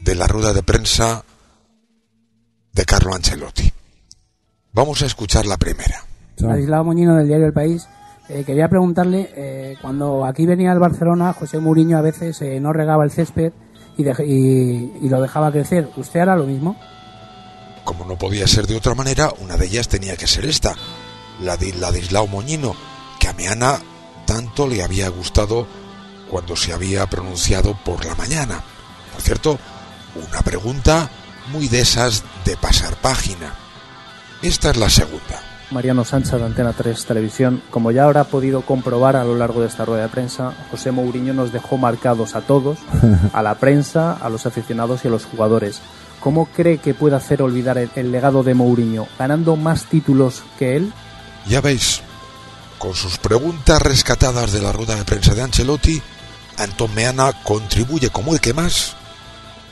de la rueda de prensa de Carlo Ancelotti. Vamos a escuchar la primera.
Ladislao Moñino del diario El País. Eh, quería preguntarle, eh, cuando aquí venía al Barcelona, José Mourinho a veces eh, no regaba el césped y, y, lo dejaba crecer. ¿Usted hará lo mismo?
Como no podía ser de otra manera, una de ellas tenía que ser esta, la de Ladislao Moñino, que a Meana tanto le había gustado cuando se había pronunciado por la mañana. Por cierto, una pregunta muy de esas de pasar página. Esta es la segunda.
Mariano Sánchez de Antena 3 Televisión. Como ya habrá podido comprobar a lo largo de esta rueda de prensa, José Mourinho nos dejó marcados a todos, a la prensa, a los aficionados y a los jugadores. ¿Cómo cree que puede hacer olvidar el, el legado de Mourinho? ¿Ganando más títulos que él?
Ya veis, con sus preguntas rescatadas de la rueda de prensa de Ancelotti, Antón Meana contribuye como el que más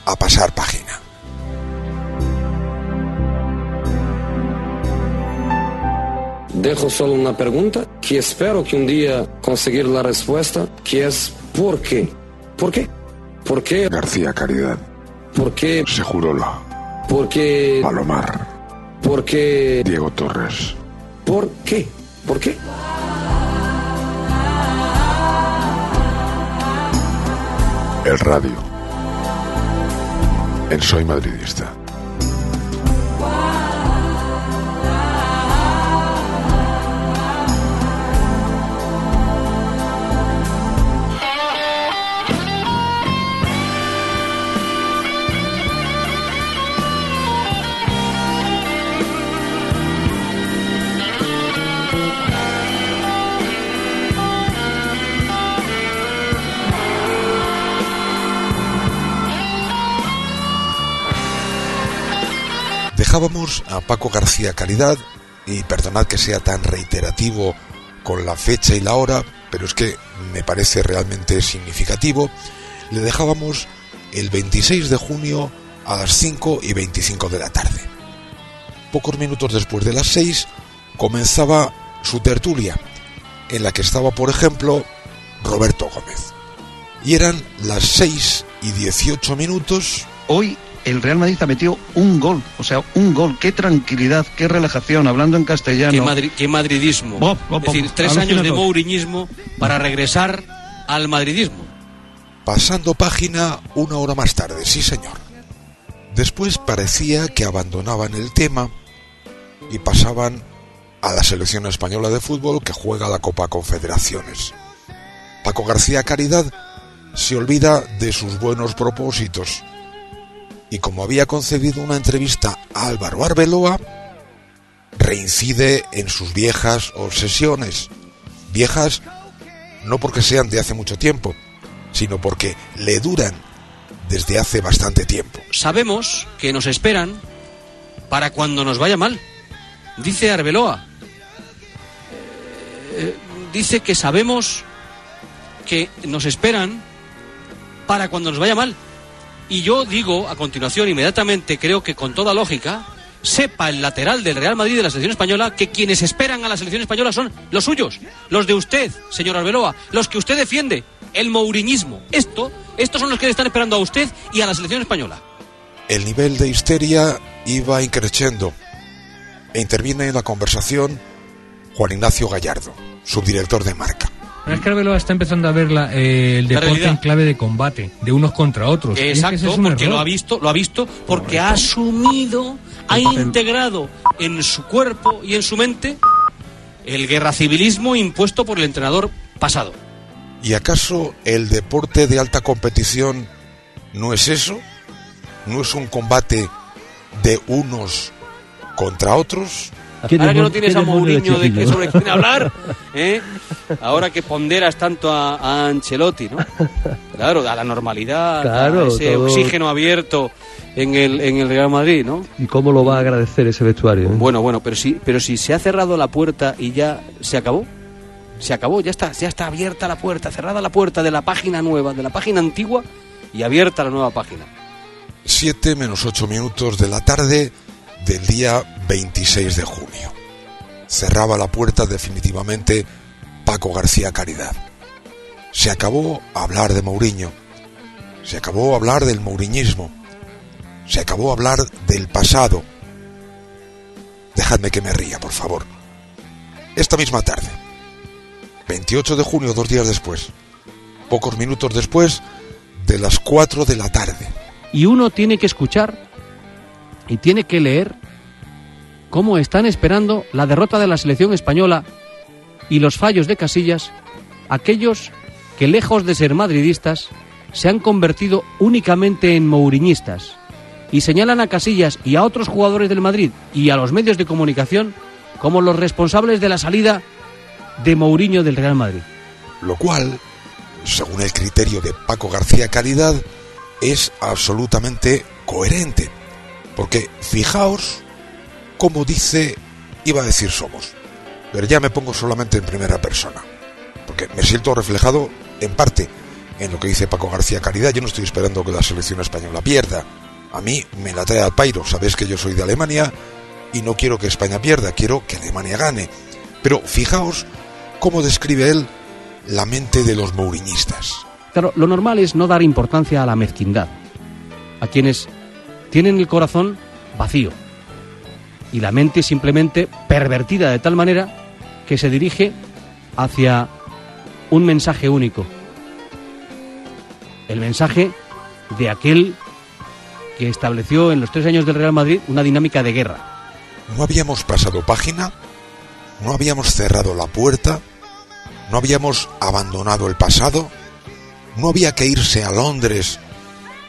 a pasar página.
Dejo solo una pregunta que espero que un día conseguir la respuesta, que es ¿por qué? ¿Por qué? ¿Por qué?
García Caridad.
¿Por qué?
Segurola.
¿Por qué?
Palomar.
¿Por qué?
Diego Torres.
¿Por qué? ¿Por qué?
El radio. En Soy Madridista.
Dejábamos a Paco García Caridad, y perdonad que sea tan reiterativo con la fecha y la hora, pero es que me parece realmente significativo, le dejábamos el 26 de junio a las 5 y 25 de la tarde. Pocos minutos después de las 6 comenzaba su tertulia, en la que estaba, por ejemplo, Roberto Gómez. Y eran las 6 y 18 minutos.
Hoy el Real Madrid ha metido un gol, o sea, un gol. Qué tranquilidad, qué relajación, hablando en castellano.
Qué, madri qué madridismo.
Bob, bob,
es decir, tres años de mouriñismo para regresar al madridismo.
Pasando página una hora más tarde, sí señor. Después parecía que abandonaban el tema y pasaban a la selección española de fútbol que juega la Copa Confederaciones. Paco García Caridad se olvida de sus buenos propósitos y como había concedido una entrevista a Álvaro Arbeloa, reincide en sus viejas obsesiones. Viejas no porque sean de hace mucho tiempo, sino porque le duran desde hace bastante tiempo.
Sabemos que nos esperan para cuando nos vaya mal. Dice Arbeloa. Eh, dice que sabemos que nos esperan para cuando nos vaya mal. Y yo digo a continuación, inmediatamente, creo que con toda lógica, sepa el lateral del Real Madrid de la selección española que quienes esperan a la selección española son los suyos, los de usted, señor Arbeloa, los que usted defiende, el mouriñismo. Esto, estos son los que están esperando a usted y a la selección española.
El nivel de histeria iba increciendo e interviene en la conversación Juan Ignacio Gallardo, subdirector de marca.
Es que Arbeloa está empezando a ver la, eh, el deporte
realidad.
en clave de combate, de unos contra otros. Es que
Exacto,
es
porque
error.
lo ha visto, lo ha visto, porque ha asumido, ha integrado en su cuerpo y en su mente el guerra civilismo impuesto por el entrenador pasado.
¿Y acaso el deporte de alta competición no es eso? ¿No es un combate de unos contra otros?
Ahora que no tienes a Mourinho de que sobre quién hablar, ¿eh? ahora que ponderas tanto a, a Ancelotti, ¿no? Claro, a la normalidad,
Claro,
a ese
todo-
oxígeno abierto en el, en el Real Madrid, ¿no?
¿Y cómo lo va a agradecer ese vestuario? eh?
Bueno, bueno, pero si, pero si se ha cerrado la puerta y ya se acabó, se acabó, ya está, ya está abierta la puerta, cerrada la puerta de la página nueva, de la página antigua y abierta la nueva página.
7 menos 8 minutos de la tarde del día 26 de junio. Cerraba la puerta definitivamente Paco García Caridad. Se acabó hablar de Mourinho. Se acabó hablar del mouriñismo. Se acabó hablar del pasado. Dejadme que me ría, por favor. Esta misma tarde, 28 de junio, dos días después, pocos minutos después de las 4 de la tarde,
Y uno tiene que escuchar y tiene que leer cómo están esperando la derrota de la selección española y los fallos de Casillas, aquellos que lejos de ser madridistas se han convertido únicamente en mouriñistas y señalan a Casillas y a otros jugadores del Madrid y a los medios de comunicación como los responsables de la salida de Mourinho del Real Madrid.
lo cual, según el criterio de Paco García Caridad, es absolutamente coherente. Porque fijaos cómo dice, iba a decir somos, pero ya me pongo solamente en primera persona, porque me siento reflejado en parte en lo que dice Paco García Caridad. Yo no estoy esperando que la selección española pierda. A mí me la trae al pairo. Sabéis que yo soy de Alemania y no quiero que España pierda, quiero que Alemania gane. Pero fijaos cómo describe él la mente de los mouriñistas.
Claro, lo normal es no dar importancia a la mezquindad, a quienes tienen el corazón vacío y la mente simplemente pervertida de tal manera que se dirige hacia un mensaje único. El mensaje de aquel que estableció en los tres años del Real Madrid una dinámica de guerra.
¿No habíamos pasado página? ¿No habíamos cerrado la puerta? ¿No habíamos abandonado el pasado? ¿No había que irse a Londres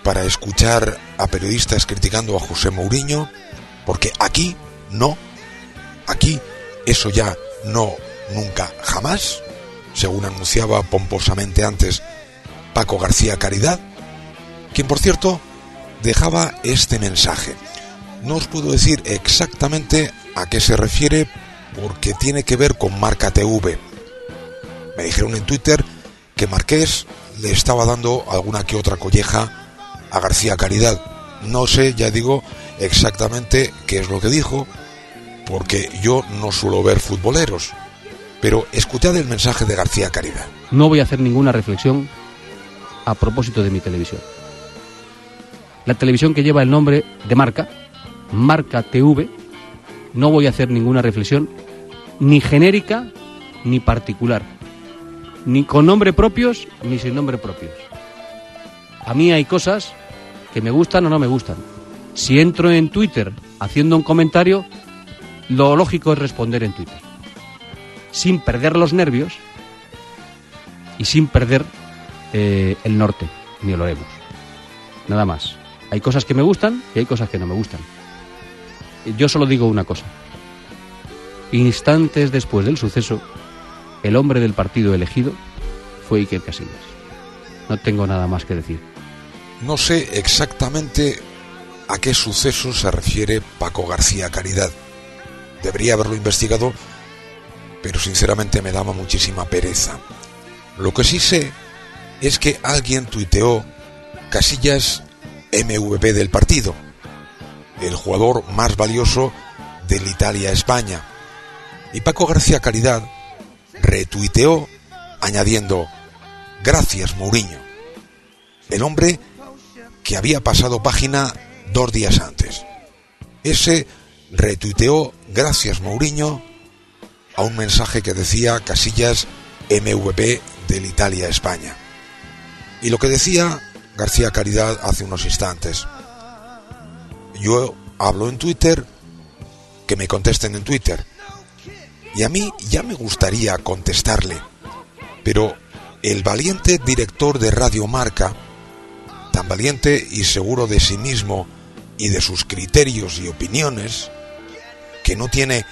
para escuchar a periodistas criticando a José Mourinho? Porque aquí no. Aquí eso ya no, nunca, jamás, según anunciaba pomposamente antes Paco García Caridad, quien por cierto dejaba este mensaje. No os puedo decir exactamente a qué se refiere porque tiene que ver con Marca TV. Me dijeron en Twitter que Marqués le estaba dando alguna que otra colleja a García Caridad. No sé, ya digo, exactamente qué es lo que dijo, porque yo no suelo ver futboleros. Pero escuchad el mensaje de García Caridad.
No voy a hacer ninguna reflexión a propósito de mi televisión. La televisión que lleva el nombre de marca, Marca TV, no voy a hacer ninguna reflexión ni genérica ni particular, ni con nombre propios ni sin nombre propios. A mí hay cosas que me gustan o no me gustan. Si entro en Twitter haciendo un comentario, lo lógico es responder en Twitter, sin perder los nervios y sin perder eh, el norte, ni lo haremos. Nada más. Hay cosas que me gustan y hay cosas que no me gustan. Yo solo digo una cosa. Instantes después del suceso, el hombre del partido elegido fue Iker Casillas. No tengo nada más que decir.
No sé exactamente a qué suceso se refiere Paco García Caridad. Debería haberlo investigado, pero sinceramente me daba muchísima pereza. Lo que sí sé es que alguien tuiteó Casillas MVP del partido, el jugador más valioso del Italia-España. Y Paco García Caridad retuiteó añadiendo, gracias Mourinho, el hombre que había pasado página dos días antes. Ese retuiteó gracias Mourinho a un mensaje que decía Casillas MVP del Italia-España. Y lo que decía García Caridad hace unos instantes. Yo hablo en Twitter, que me contesten en Twitter. Y a mí ya me gustaría contestarle, pero el valiente director de Radio Marca, tan valiente y seguro de sí mismo y de sus criterios y opiniones, que no tiene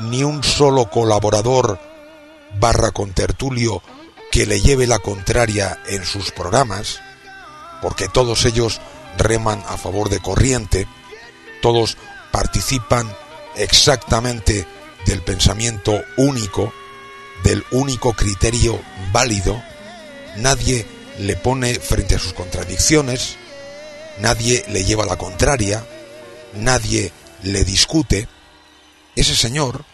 ni un solo colaborador barra contertulio que le lleve la contraria en sus programas, porque todos ellos reman a favor de corriente, todos participan exactamente del pensamiento único, del único criterio válido, nadie le pone frente a sus contradicciones, nadie le lleva la contraria, nadie le discute, ese señor,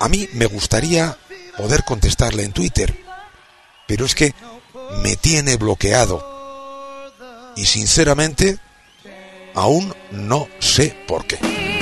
a mí me gustaría poder contestarle en Twitter, pero es que me tiene bloqueado. Y sinceramente, aún no sé por qué.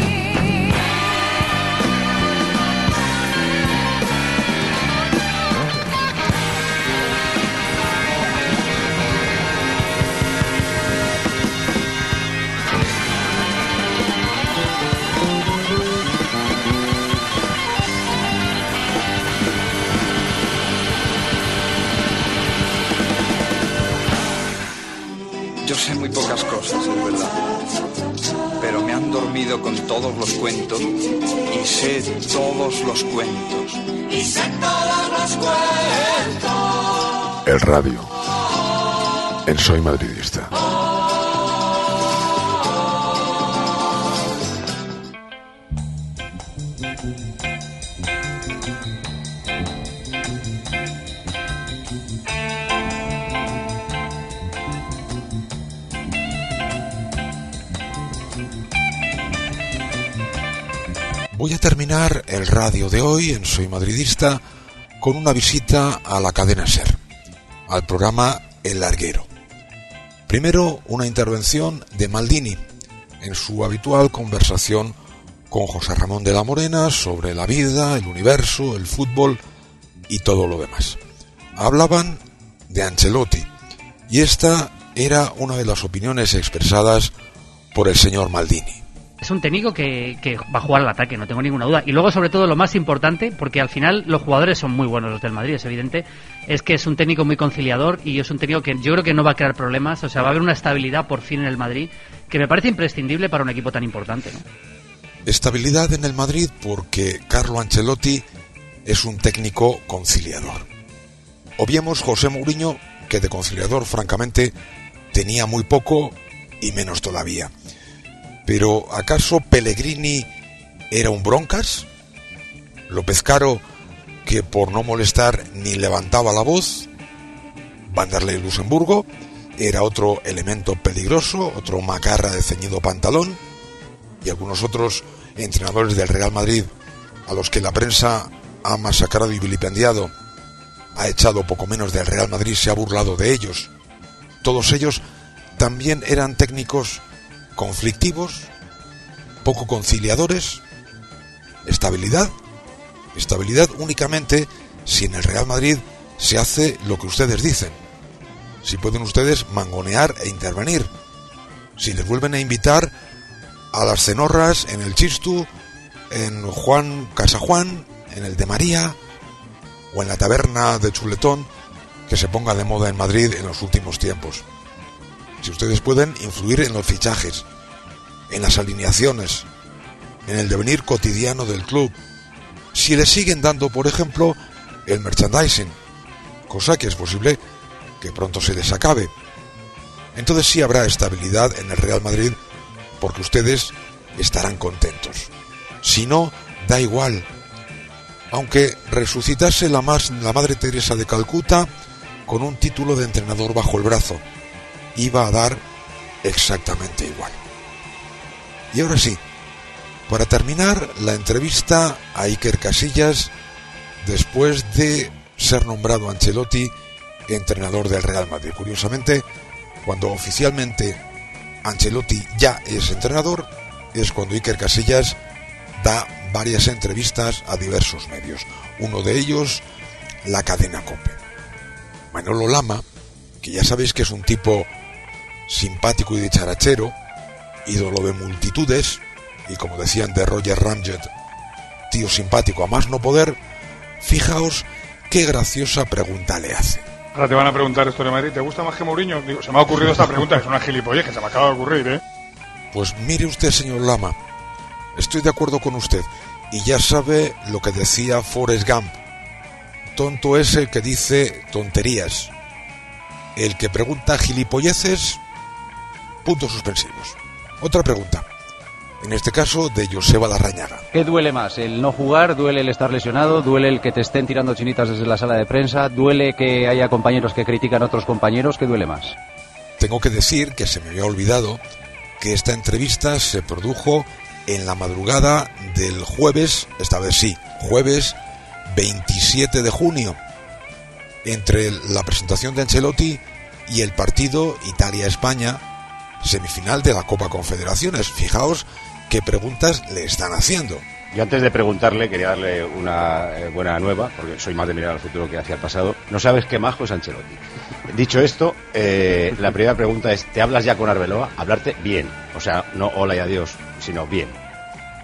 Sé muy pocas cosas, es verdad. Pero me han dormido con todos los cuentos y sé todos los cuentos.
Y sé todos los cuentos.
El radio. En Soy Madridista.
Voy a terminar el radio de hoy en Soy Madridista con una visita a la cadena Ser, al programa El Larguero. Primero, una intervención de Maldini en su habitual conversación con José Ramón de la Morena sobre la vida, el universo, el fútbol y todo lo demás. Hablaban de Ancelotti y esta era una de las opiniones expresadas por el señor Maldini.
Es un técnico que, va a jugar al ataque, no tengo ninguna duda. Y luego, sobre todo, lo más importante, porque al final los jugadores son muy buenos los del Madrid, es evidente, es que es un técnico muy conciliador y es un técnico que yo creo que no va a crear problemas. O sea, va a haber una estabilidad por fin en el Madrid que me parece imprescindible para un equipo tan importante.
Estabilidad en el Madrid porque Carlo Ancelotti es un técnico conciliador. Obviemos José Mourinho, que de conciliador, francamente, tenía muy poco y menos todavía. Pero ¿acaso Pellegrini era un broncas? López Caro, que por no molestar ni levantaba la voz. Vanderlei Luxemburgo era otro elemento peligroso, otro macarra de ceñido pantalón. Y algunos otros entrenadores del Real Madrid a los que la prensa ha masacrado y vilipendiado, ha echado poco menos del Real Madrid, se ha burlado de ellos. Todos ellos también eran técnicos conflictivos, poco conciliadores, estabilidad, estabilidad únicamente si en el Real Madrid se hace lo que ustedes dicen, si pueden ustedes mangonear e intervenir, si les vuelven a invitar a las cenorras en el Chistu, en Juan Casa Juan, en el de María o en la taberna de Chuletón que se ponga de moda en Madrid en los últimos tiempos. Si ustedes pueden influir en los fichajes, en las alineaciones, en el devenir cotidiano del club, si le siguen dando, por ejemplo, el merchandising, cosa que es posible que pronto se les acabe. Entonces sí habrá estabilidad en el Real Madrid porque ustedes estarán contentos. Si no, da igual. Aunque resucitase la, la Madre Teresa de Calcuta con un título de entrenador bajo el brazo, iba a dar exactamente igual. Y ahora sí, para terminar la entrevista a Iker Casillas, después de ser nombrado Ancelotti entrenador del Real Madrid. Curiosamente, cuando oficialmente Ancelotti ya es entrenador, es cuando Iker Casillas da varias entrevistas a diversos medios. Uno de ellos, la cadena Cope. Manolo Lama, que ya sabéis que es un tipo simpático y dicharachero, ídolo de multitudes, y como decían de Roger Ramjet, tío simpático a más no poder, fijaos qué graciosa pregunta le hace.
Ahora te van a preguntar esto de Madrid, ¿te gusta más que Mourinho? Digo, se me ha ocurrido esta pregunta, es una gilipollez que se me acaba de ocurrir, ¿eh?
Pues mire usted, señor Lama, estoy de acuerdo con usted, y ya sabe lo que decía Forrest Gump. Tonto es el que dice tonterías. El que pregunta gilipolleces, puntos suspensivos. Otra pregunta. En este caso de Joseba Larrañaga.
¿Qué duele más? ¿El no jugar? ¿Duele el estar lesionado? ¿Duele el que te estén tirando chinitas desde la sala de prensa? ¿Duele que haya compañeros que critican a otros compañeros? ¿Qué duele más?
Tengo que decir que se me había olvidado que esta entrevista se produjo en la madrugada del jueves, esta vez sí, jueves 27 de junio, entre la presentación de Ancelotti y el partido Italia-España, semifinal de la Copa Confederaciones. Fijaos qué preguntas le están haciendo.
Yo antes de preguntarle quería darle una eh, buena nueva, porque soy más de mirar al futuro que hacia el pasado. No sabes qué majo es Ancelotti. Dicho esto, eh, la primera pregunta es, ¿te hablas ya con Arbeloa? Hablarte bien. O sea, no hola y adiós, sino bien.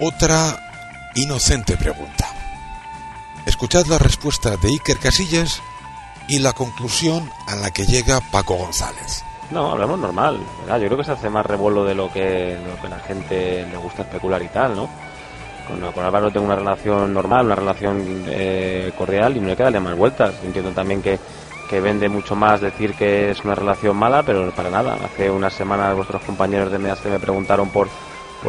Otra inocente pregunta. Escuchad la respuesta de Iker Casillas y la conclusión a la que llega Paco González.
No, hablamos normal. ¿verdad? Yo creo que se hace más revuelo de lo que, que la gente le gusta especular y tal, ¿no? Con, Álvaro tengo una relación normal, una relación eh, cordial y no le queda darle más vueltas. Entiendo también que, que vende mucho más decir que es una relación mala, pero para nada. Hace unas semanas vuestros compañeros de Mediaste me preguntaron por,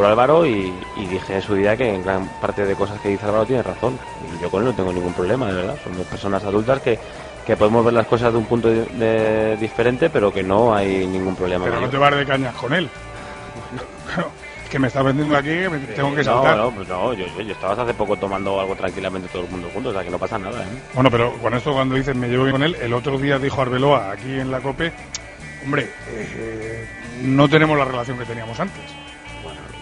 Álvaro y, dije en su día que en gran parte de cosas que dice Álvaro tiene razón. Yo con él no tengo ningún problema, de verdad. Somos personas adultas que, que podemos ver las cosas de un punto de- de- diferente, pero que no hay ningún problema.
Pero no te vas de cañas con él. que me está vendiendo aquí, que me tengo que
no,
saltar.
no, pues no, yo, yo, yo estabas hace poco tomando algo tranquilamente todo el mundo juntos, o sea que no pasa nada, ¿eh?
Bueno, pero con esto cuando dices me llevo bien con él, el otro día dijo Arbeloa aquí en la COPE, hombre, eh, no tenemos la relación que teníamos antes.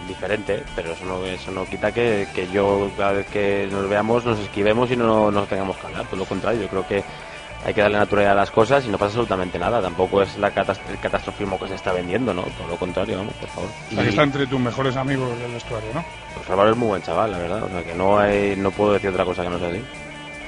diferente, pero eso no, eso no quita que, que yo cada vez que nos veamos nos esquivemos y no nos tengamos que hablar, por lo contrario, yo creo que hay que darle naturalidad a las cosas y no pasa absolutamente nada, tampoco es la catas- el catastrofismo que se está vendiendo, ¿no? Todo lo contrario, vamos, por favor.
Que está entre tus mejores amigos del vestuario, ¿no?
Pues Álvaro es muy buen chaval, la verdad, o sea que no hay, no puedo decir otra cosa que no sea así.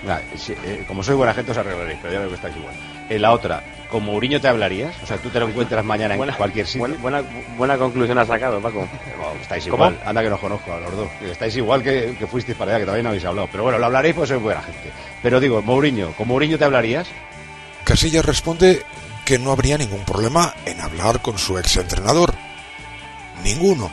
Vale, sí, eh, como soy buena gente os arreglaréis, pero ya veo que estáis igual. En la otra, ¿como Uriño te hablarías? O sea, tú te lo encuentras mañana en cualquier sitio.
Buena, buena, buena conclusión has sacado, Paco.
Bueno, estáis
¿Cómo?
igual, anda que nos conozco a los dos. Estáis igual que, que fuisteis para allá, que todavía no habéis hablado. Pero bueno, lo hablaréis pues sois buena gente. Pero digo, Mourinho, ¿con Mourinho te hablarías?
Casillas responde que no habría ningún problema en hablar con su exentrenador. Ninguno.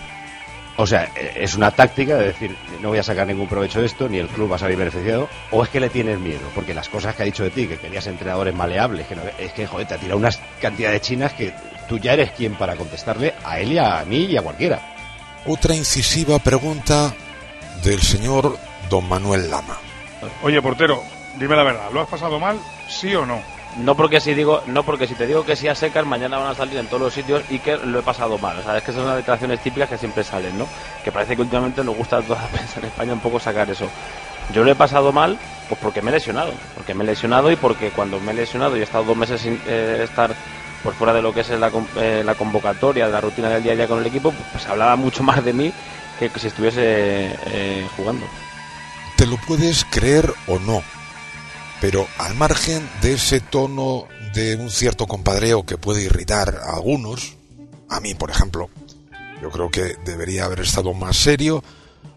O sea, es una táctica de decir, no voy a sacar ningún provecho de esto, ni el club va a salir beneficiado, o es que le tienes miedo, porque las cosas que ha dicho de ti, que querías entrenadores maleables, que no- es que, joder, te ha tirado una cantidad de chinas que tú ya eres quien para contestarle a él y a mí y a cualquiera.
Otra incisiva pregunta del señor don Manuel Lama.
Oye, portero, dime la verdad, ¿lo has pasado mal, sí o no?
No porque si digo, no porque si te digo que sí a secas, mañana van a salir en todos los sitios y que lo he pasado mal. O sea, es que son las declaraciones típicas que siempre salen, ¿no? Que parece que últimamente nos gusta a toda la prensa en España un poco sacar eso. Yo lo he pasado mal, pues porque me he lesionado. Porque me he lesionado y porque cuando me he lesionado y he estado dos meses sin eh, estar por fuera de lo que es la, eh, la convocatoria, de la rutina del día a día con el equipo, pues hablaba mucho más de mí que si estuviese eh, jugando.
Te lo puedes creer o no, pero al margen de ese tono de un cierto compadreo que puede irritar a algunos, a mí por ejemplo, yo creo que debería haber estado más serio,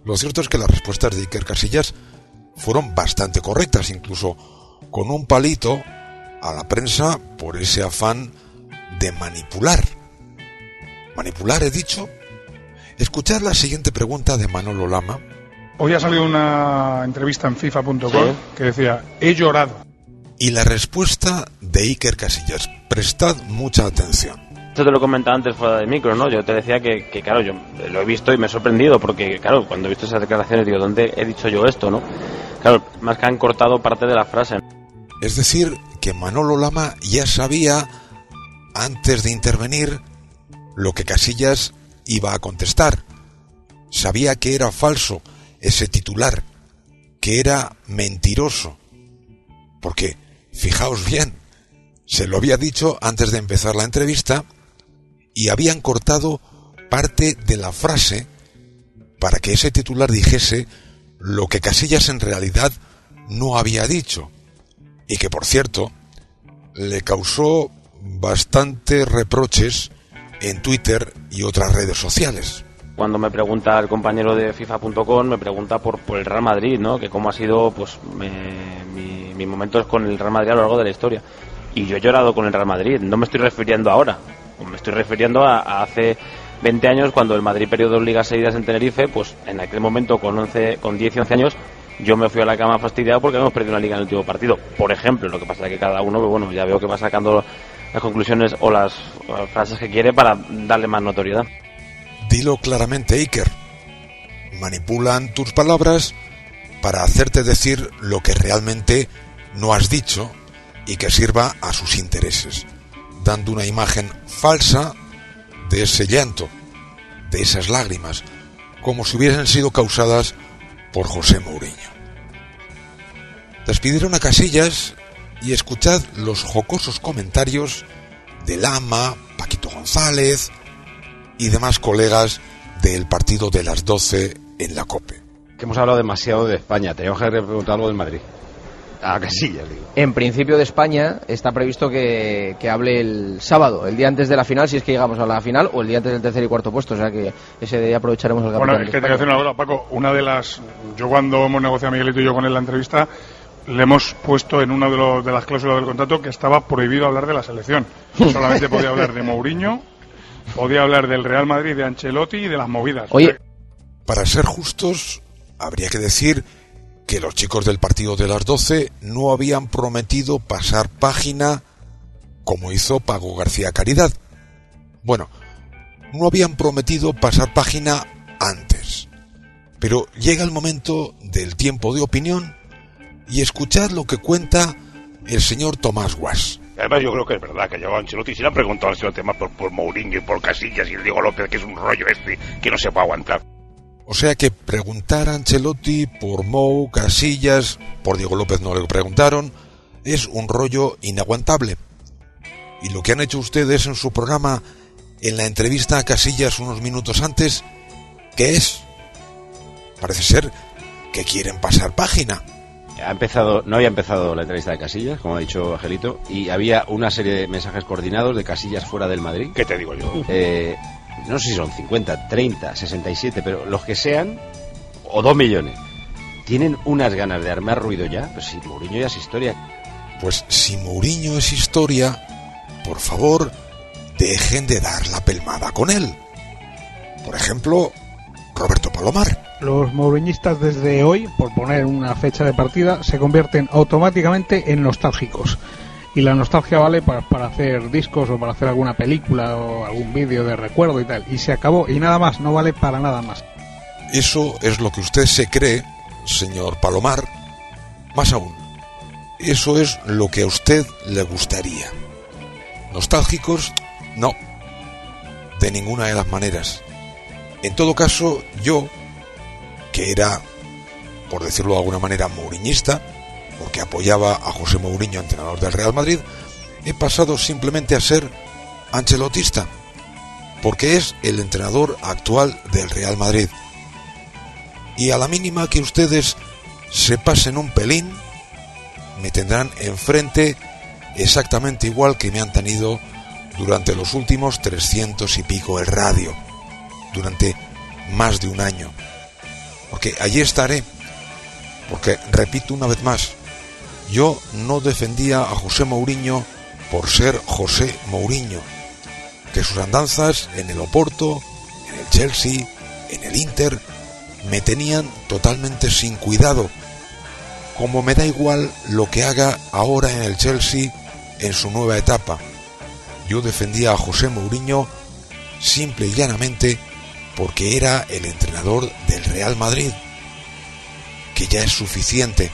lo cierto es que las respuestas de Iker Casillas fueron bastante correctas, incluso con un palito a la prensa por ese afán de manipular. Manipular, he dicho. Escuchar la siguiente pregunta de Manolo Lama,
Hoy ha salido una entrevista en FIFA.com
Sí.
que decía, he llorado.
Y la respuesta de Iker Casillas. Prestad mucha atención.
Esto te lo comentaba antes fuera de micro, ¿no? Yo te decía que, que, claro, yo lo he visto y me he sorprendido porque, claro, cuando he visto esas declaraciones digo, ¿dónde he dicho yo esto, no? Claro, más que han cortado parte de la frase.
Es decir, que Manolo Lama ya sabía, antes de intervenir, lo que Casillas iba a contestar. Sabía que era falso ese titular, que era mentiroso. Porque, fijaos bien, se lo había dicho antes de empezar la entrevista y habían cortado parte de la frase para que ese titular dijese lo que Casillas en realidad no había dicho y que por cierto le causó bastantes reproches en Twitter y otras redes sociales.
Cuando me pregunta el compañero de FIFA.com, me pregunta por, por el Real Madrid, ¿no? Que cómo ha sido, pues, me- mi, mi con el Real Madrid a lo largo de la historia. Y yo he llorado con el Real Madrid, no me estoy refiriendo ahora, me estoy refiriendo a, a hace 20 años cuando el Madrid perdió dos ligas seguidas en Tenerife, pues en aquel momento con 11, con 10 y 11 años yo me fui a la cama fastidiado porque habíamos perdido una liga en el último partido. Por ejemplo, lo que pasa es que cada uno, pues, bueno, ya veo que va sacando las conclusiones o las, o las frases que quiere para darle más notoriedad.
Dilo claramente, Iker. Manipulan tus palabras para hacerte decir lo que realmente no has dicho y que sirva a sus intereses, dando una imagen falsa de ese llanto, de esas lágrimas, como si hubiesen sido causadas por José Mourinho. Despidieron a Casillas y escuchad los jocosos comentarios de Lama, Paquito González y demás colegas del partido de las 12 en la COPE.
Que hemos hablado demasiado de España, teníamos que haber preguntado algo del Madrid. Ah, que sí, ya digo.
En principio de España está previsto que, que hable el sábado, el día antes de la final, si es que llegamos a la final, o el día antes del tercer y cuarto puesto. O sea que ese día aprovecharemos el
Bueno, es que te voy a decir una cosa, Paco. Una de las. Yo, cuando hemos negociado Miguelito y yo con él la entrevista, le hemos puesto en una de, los- de las cláusulas del contrato que estaba prohibido hablar de la selección. Solamente podía hablar de Mourinho, podía hablar del Real Madrid, de Ancelotti y de las movidas.
Para ser justos, habría que decir que los chicos del partido de las 12 no habían prometido pasar página como hizo Pago García Caridad. Bueno, no habían prometido pasar página antes. Pero llega el momento del tiempo de opinión y escuchad lo que cuenta el señor Tomás Guas.
Además, yo creo que es verdad que llegó Ancelotti. Si le han preguntado a Ancelotti más por, por Mourinho y por Casillas y el Diego López, que es un rollo este que no se puede aguantar.
O sea que preguntar a Ancelotti por Mou, Casillas, por Diego López no le preguntaron, es un rollo inaguantable. Y lo que han hecho ustedes en su programa, en la entrevista a Casillas unos minutos antes, ¿qué es? Parece ser que quieren pasar página.
Ha empezado, no había empezado la entrevista de Casillas, como ha dicho Angelito, y había una serie de mensajes coordinados de Casillas fuera del Madrid.
¿Qué te digo yo?
Eh, no sé si son 50, 30, 67, pero los que sean, o 2 millones, tienen unas ganas de armar ruido ya. Pues si Mourinho ya es historia.
Pues si Mourinho es historia, por favor, dejen de dar la pelmada con él. Por ejemplo, Roberto Palomar.
Los mouriñistas desde hoy, por poner una fecha de partida, se convierten automáticamente en nostálgicos. Y la nostalgia vale para, para hacer discos o para hacer alguna película o algún vídeo de recuerdo y tal. Y se acabó y nada más, no vale para nada más.
Eso es lo que usted se cree, señor Palomar. Más aún, eso es lo que a usted le gustaría. Nostálgicos, no. De ninguna de las maneras. En todo caso, yo, que era, por decirlo de alguna manera, mouriñista, porque apoyaba a José Mourinho, entrenador del Real Madrid, he pasado simplemente a ser ancelotista, porque es el entrenador actual del Real Madrid. Y a la mínima que ustedes se pasen un pelín, me tendrán enfrente exactamente igual que me han tenido durante los últimos 300 y pico el radio, durante más de un año. Porque allí estaré, porque repito una vez más, yo no defendía a José Mourinho por ser José Mourinho, que sus andanzas en el Oporto, en el Chelsea, en el Inter, me tenían totalmente sin cuidado, como me da igual lo que haga ahora en el Chelsea en su nueva etapa. Yo defendía a José Mourinho simple y llanamente porque era el entrenador del Real Madrid, que ya es suficiente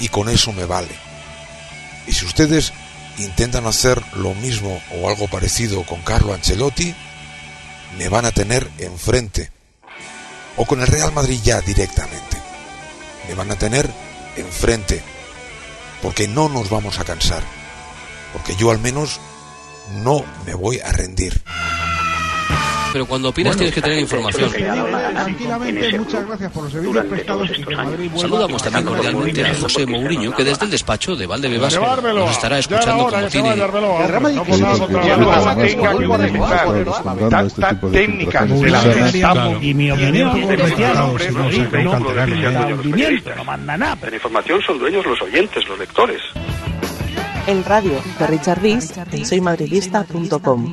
y con eso me vale. Y si ustedes intentan hacer lo mismo o algo parecido con Carlo Ancelotti, me van a tener enfrente. O con el Real Madrid ya directamente. Me van a tener enfrente. Porque no nos vamos a cansar. Porque yo al menos no me voy a rendir.
Pero cuando opinas tienes que tener información.
Tranquilamente, muchas gracias por los servicios prestados y que Madrid vuelva
Saludamos también cordialmente a José Mourinho, que desde el despacho de Valdebebas nos estará escuchando como tiene.
técnicas
y mi opinión
no manda nada.
La información son dueños los oyentes, los lectores.
El radio de Richard Rees soymadridista.com.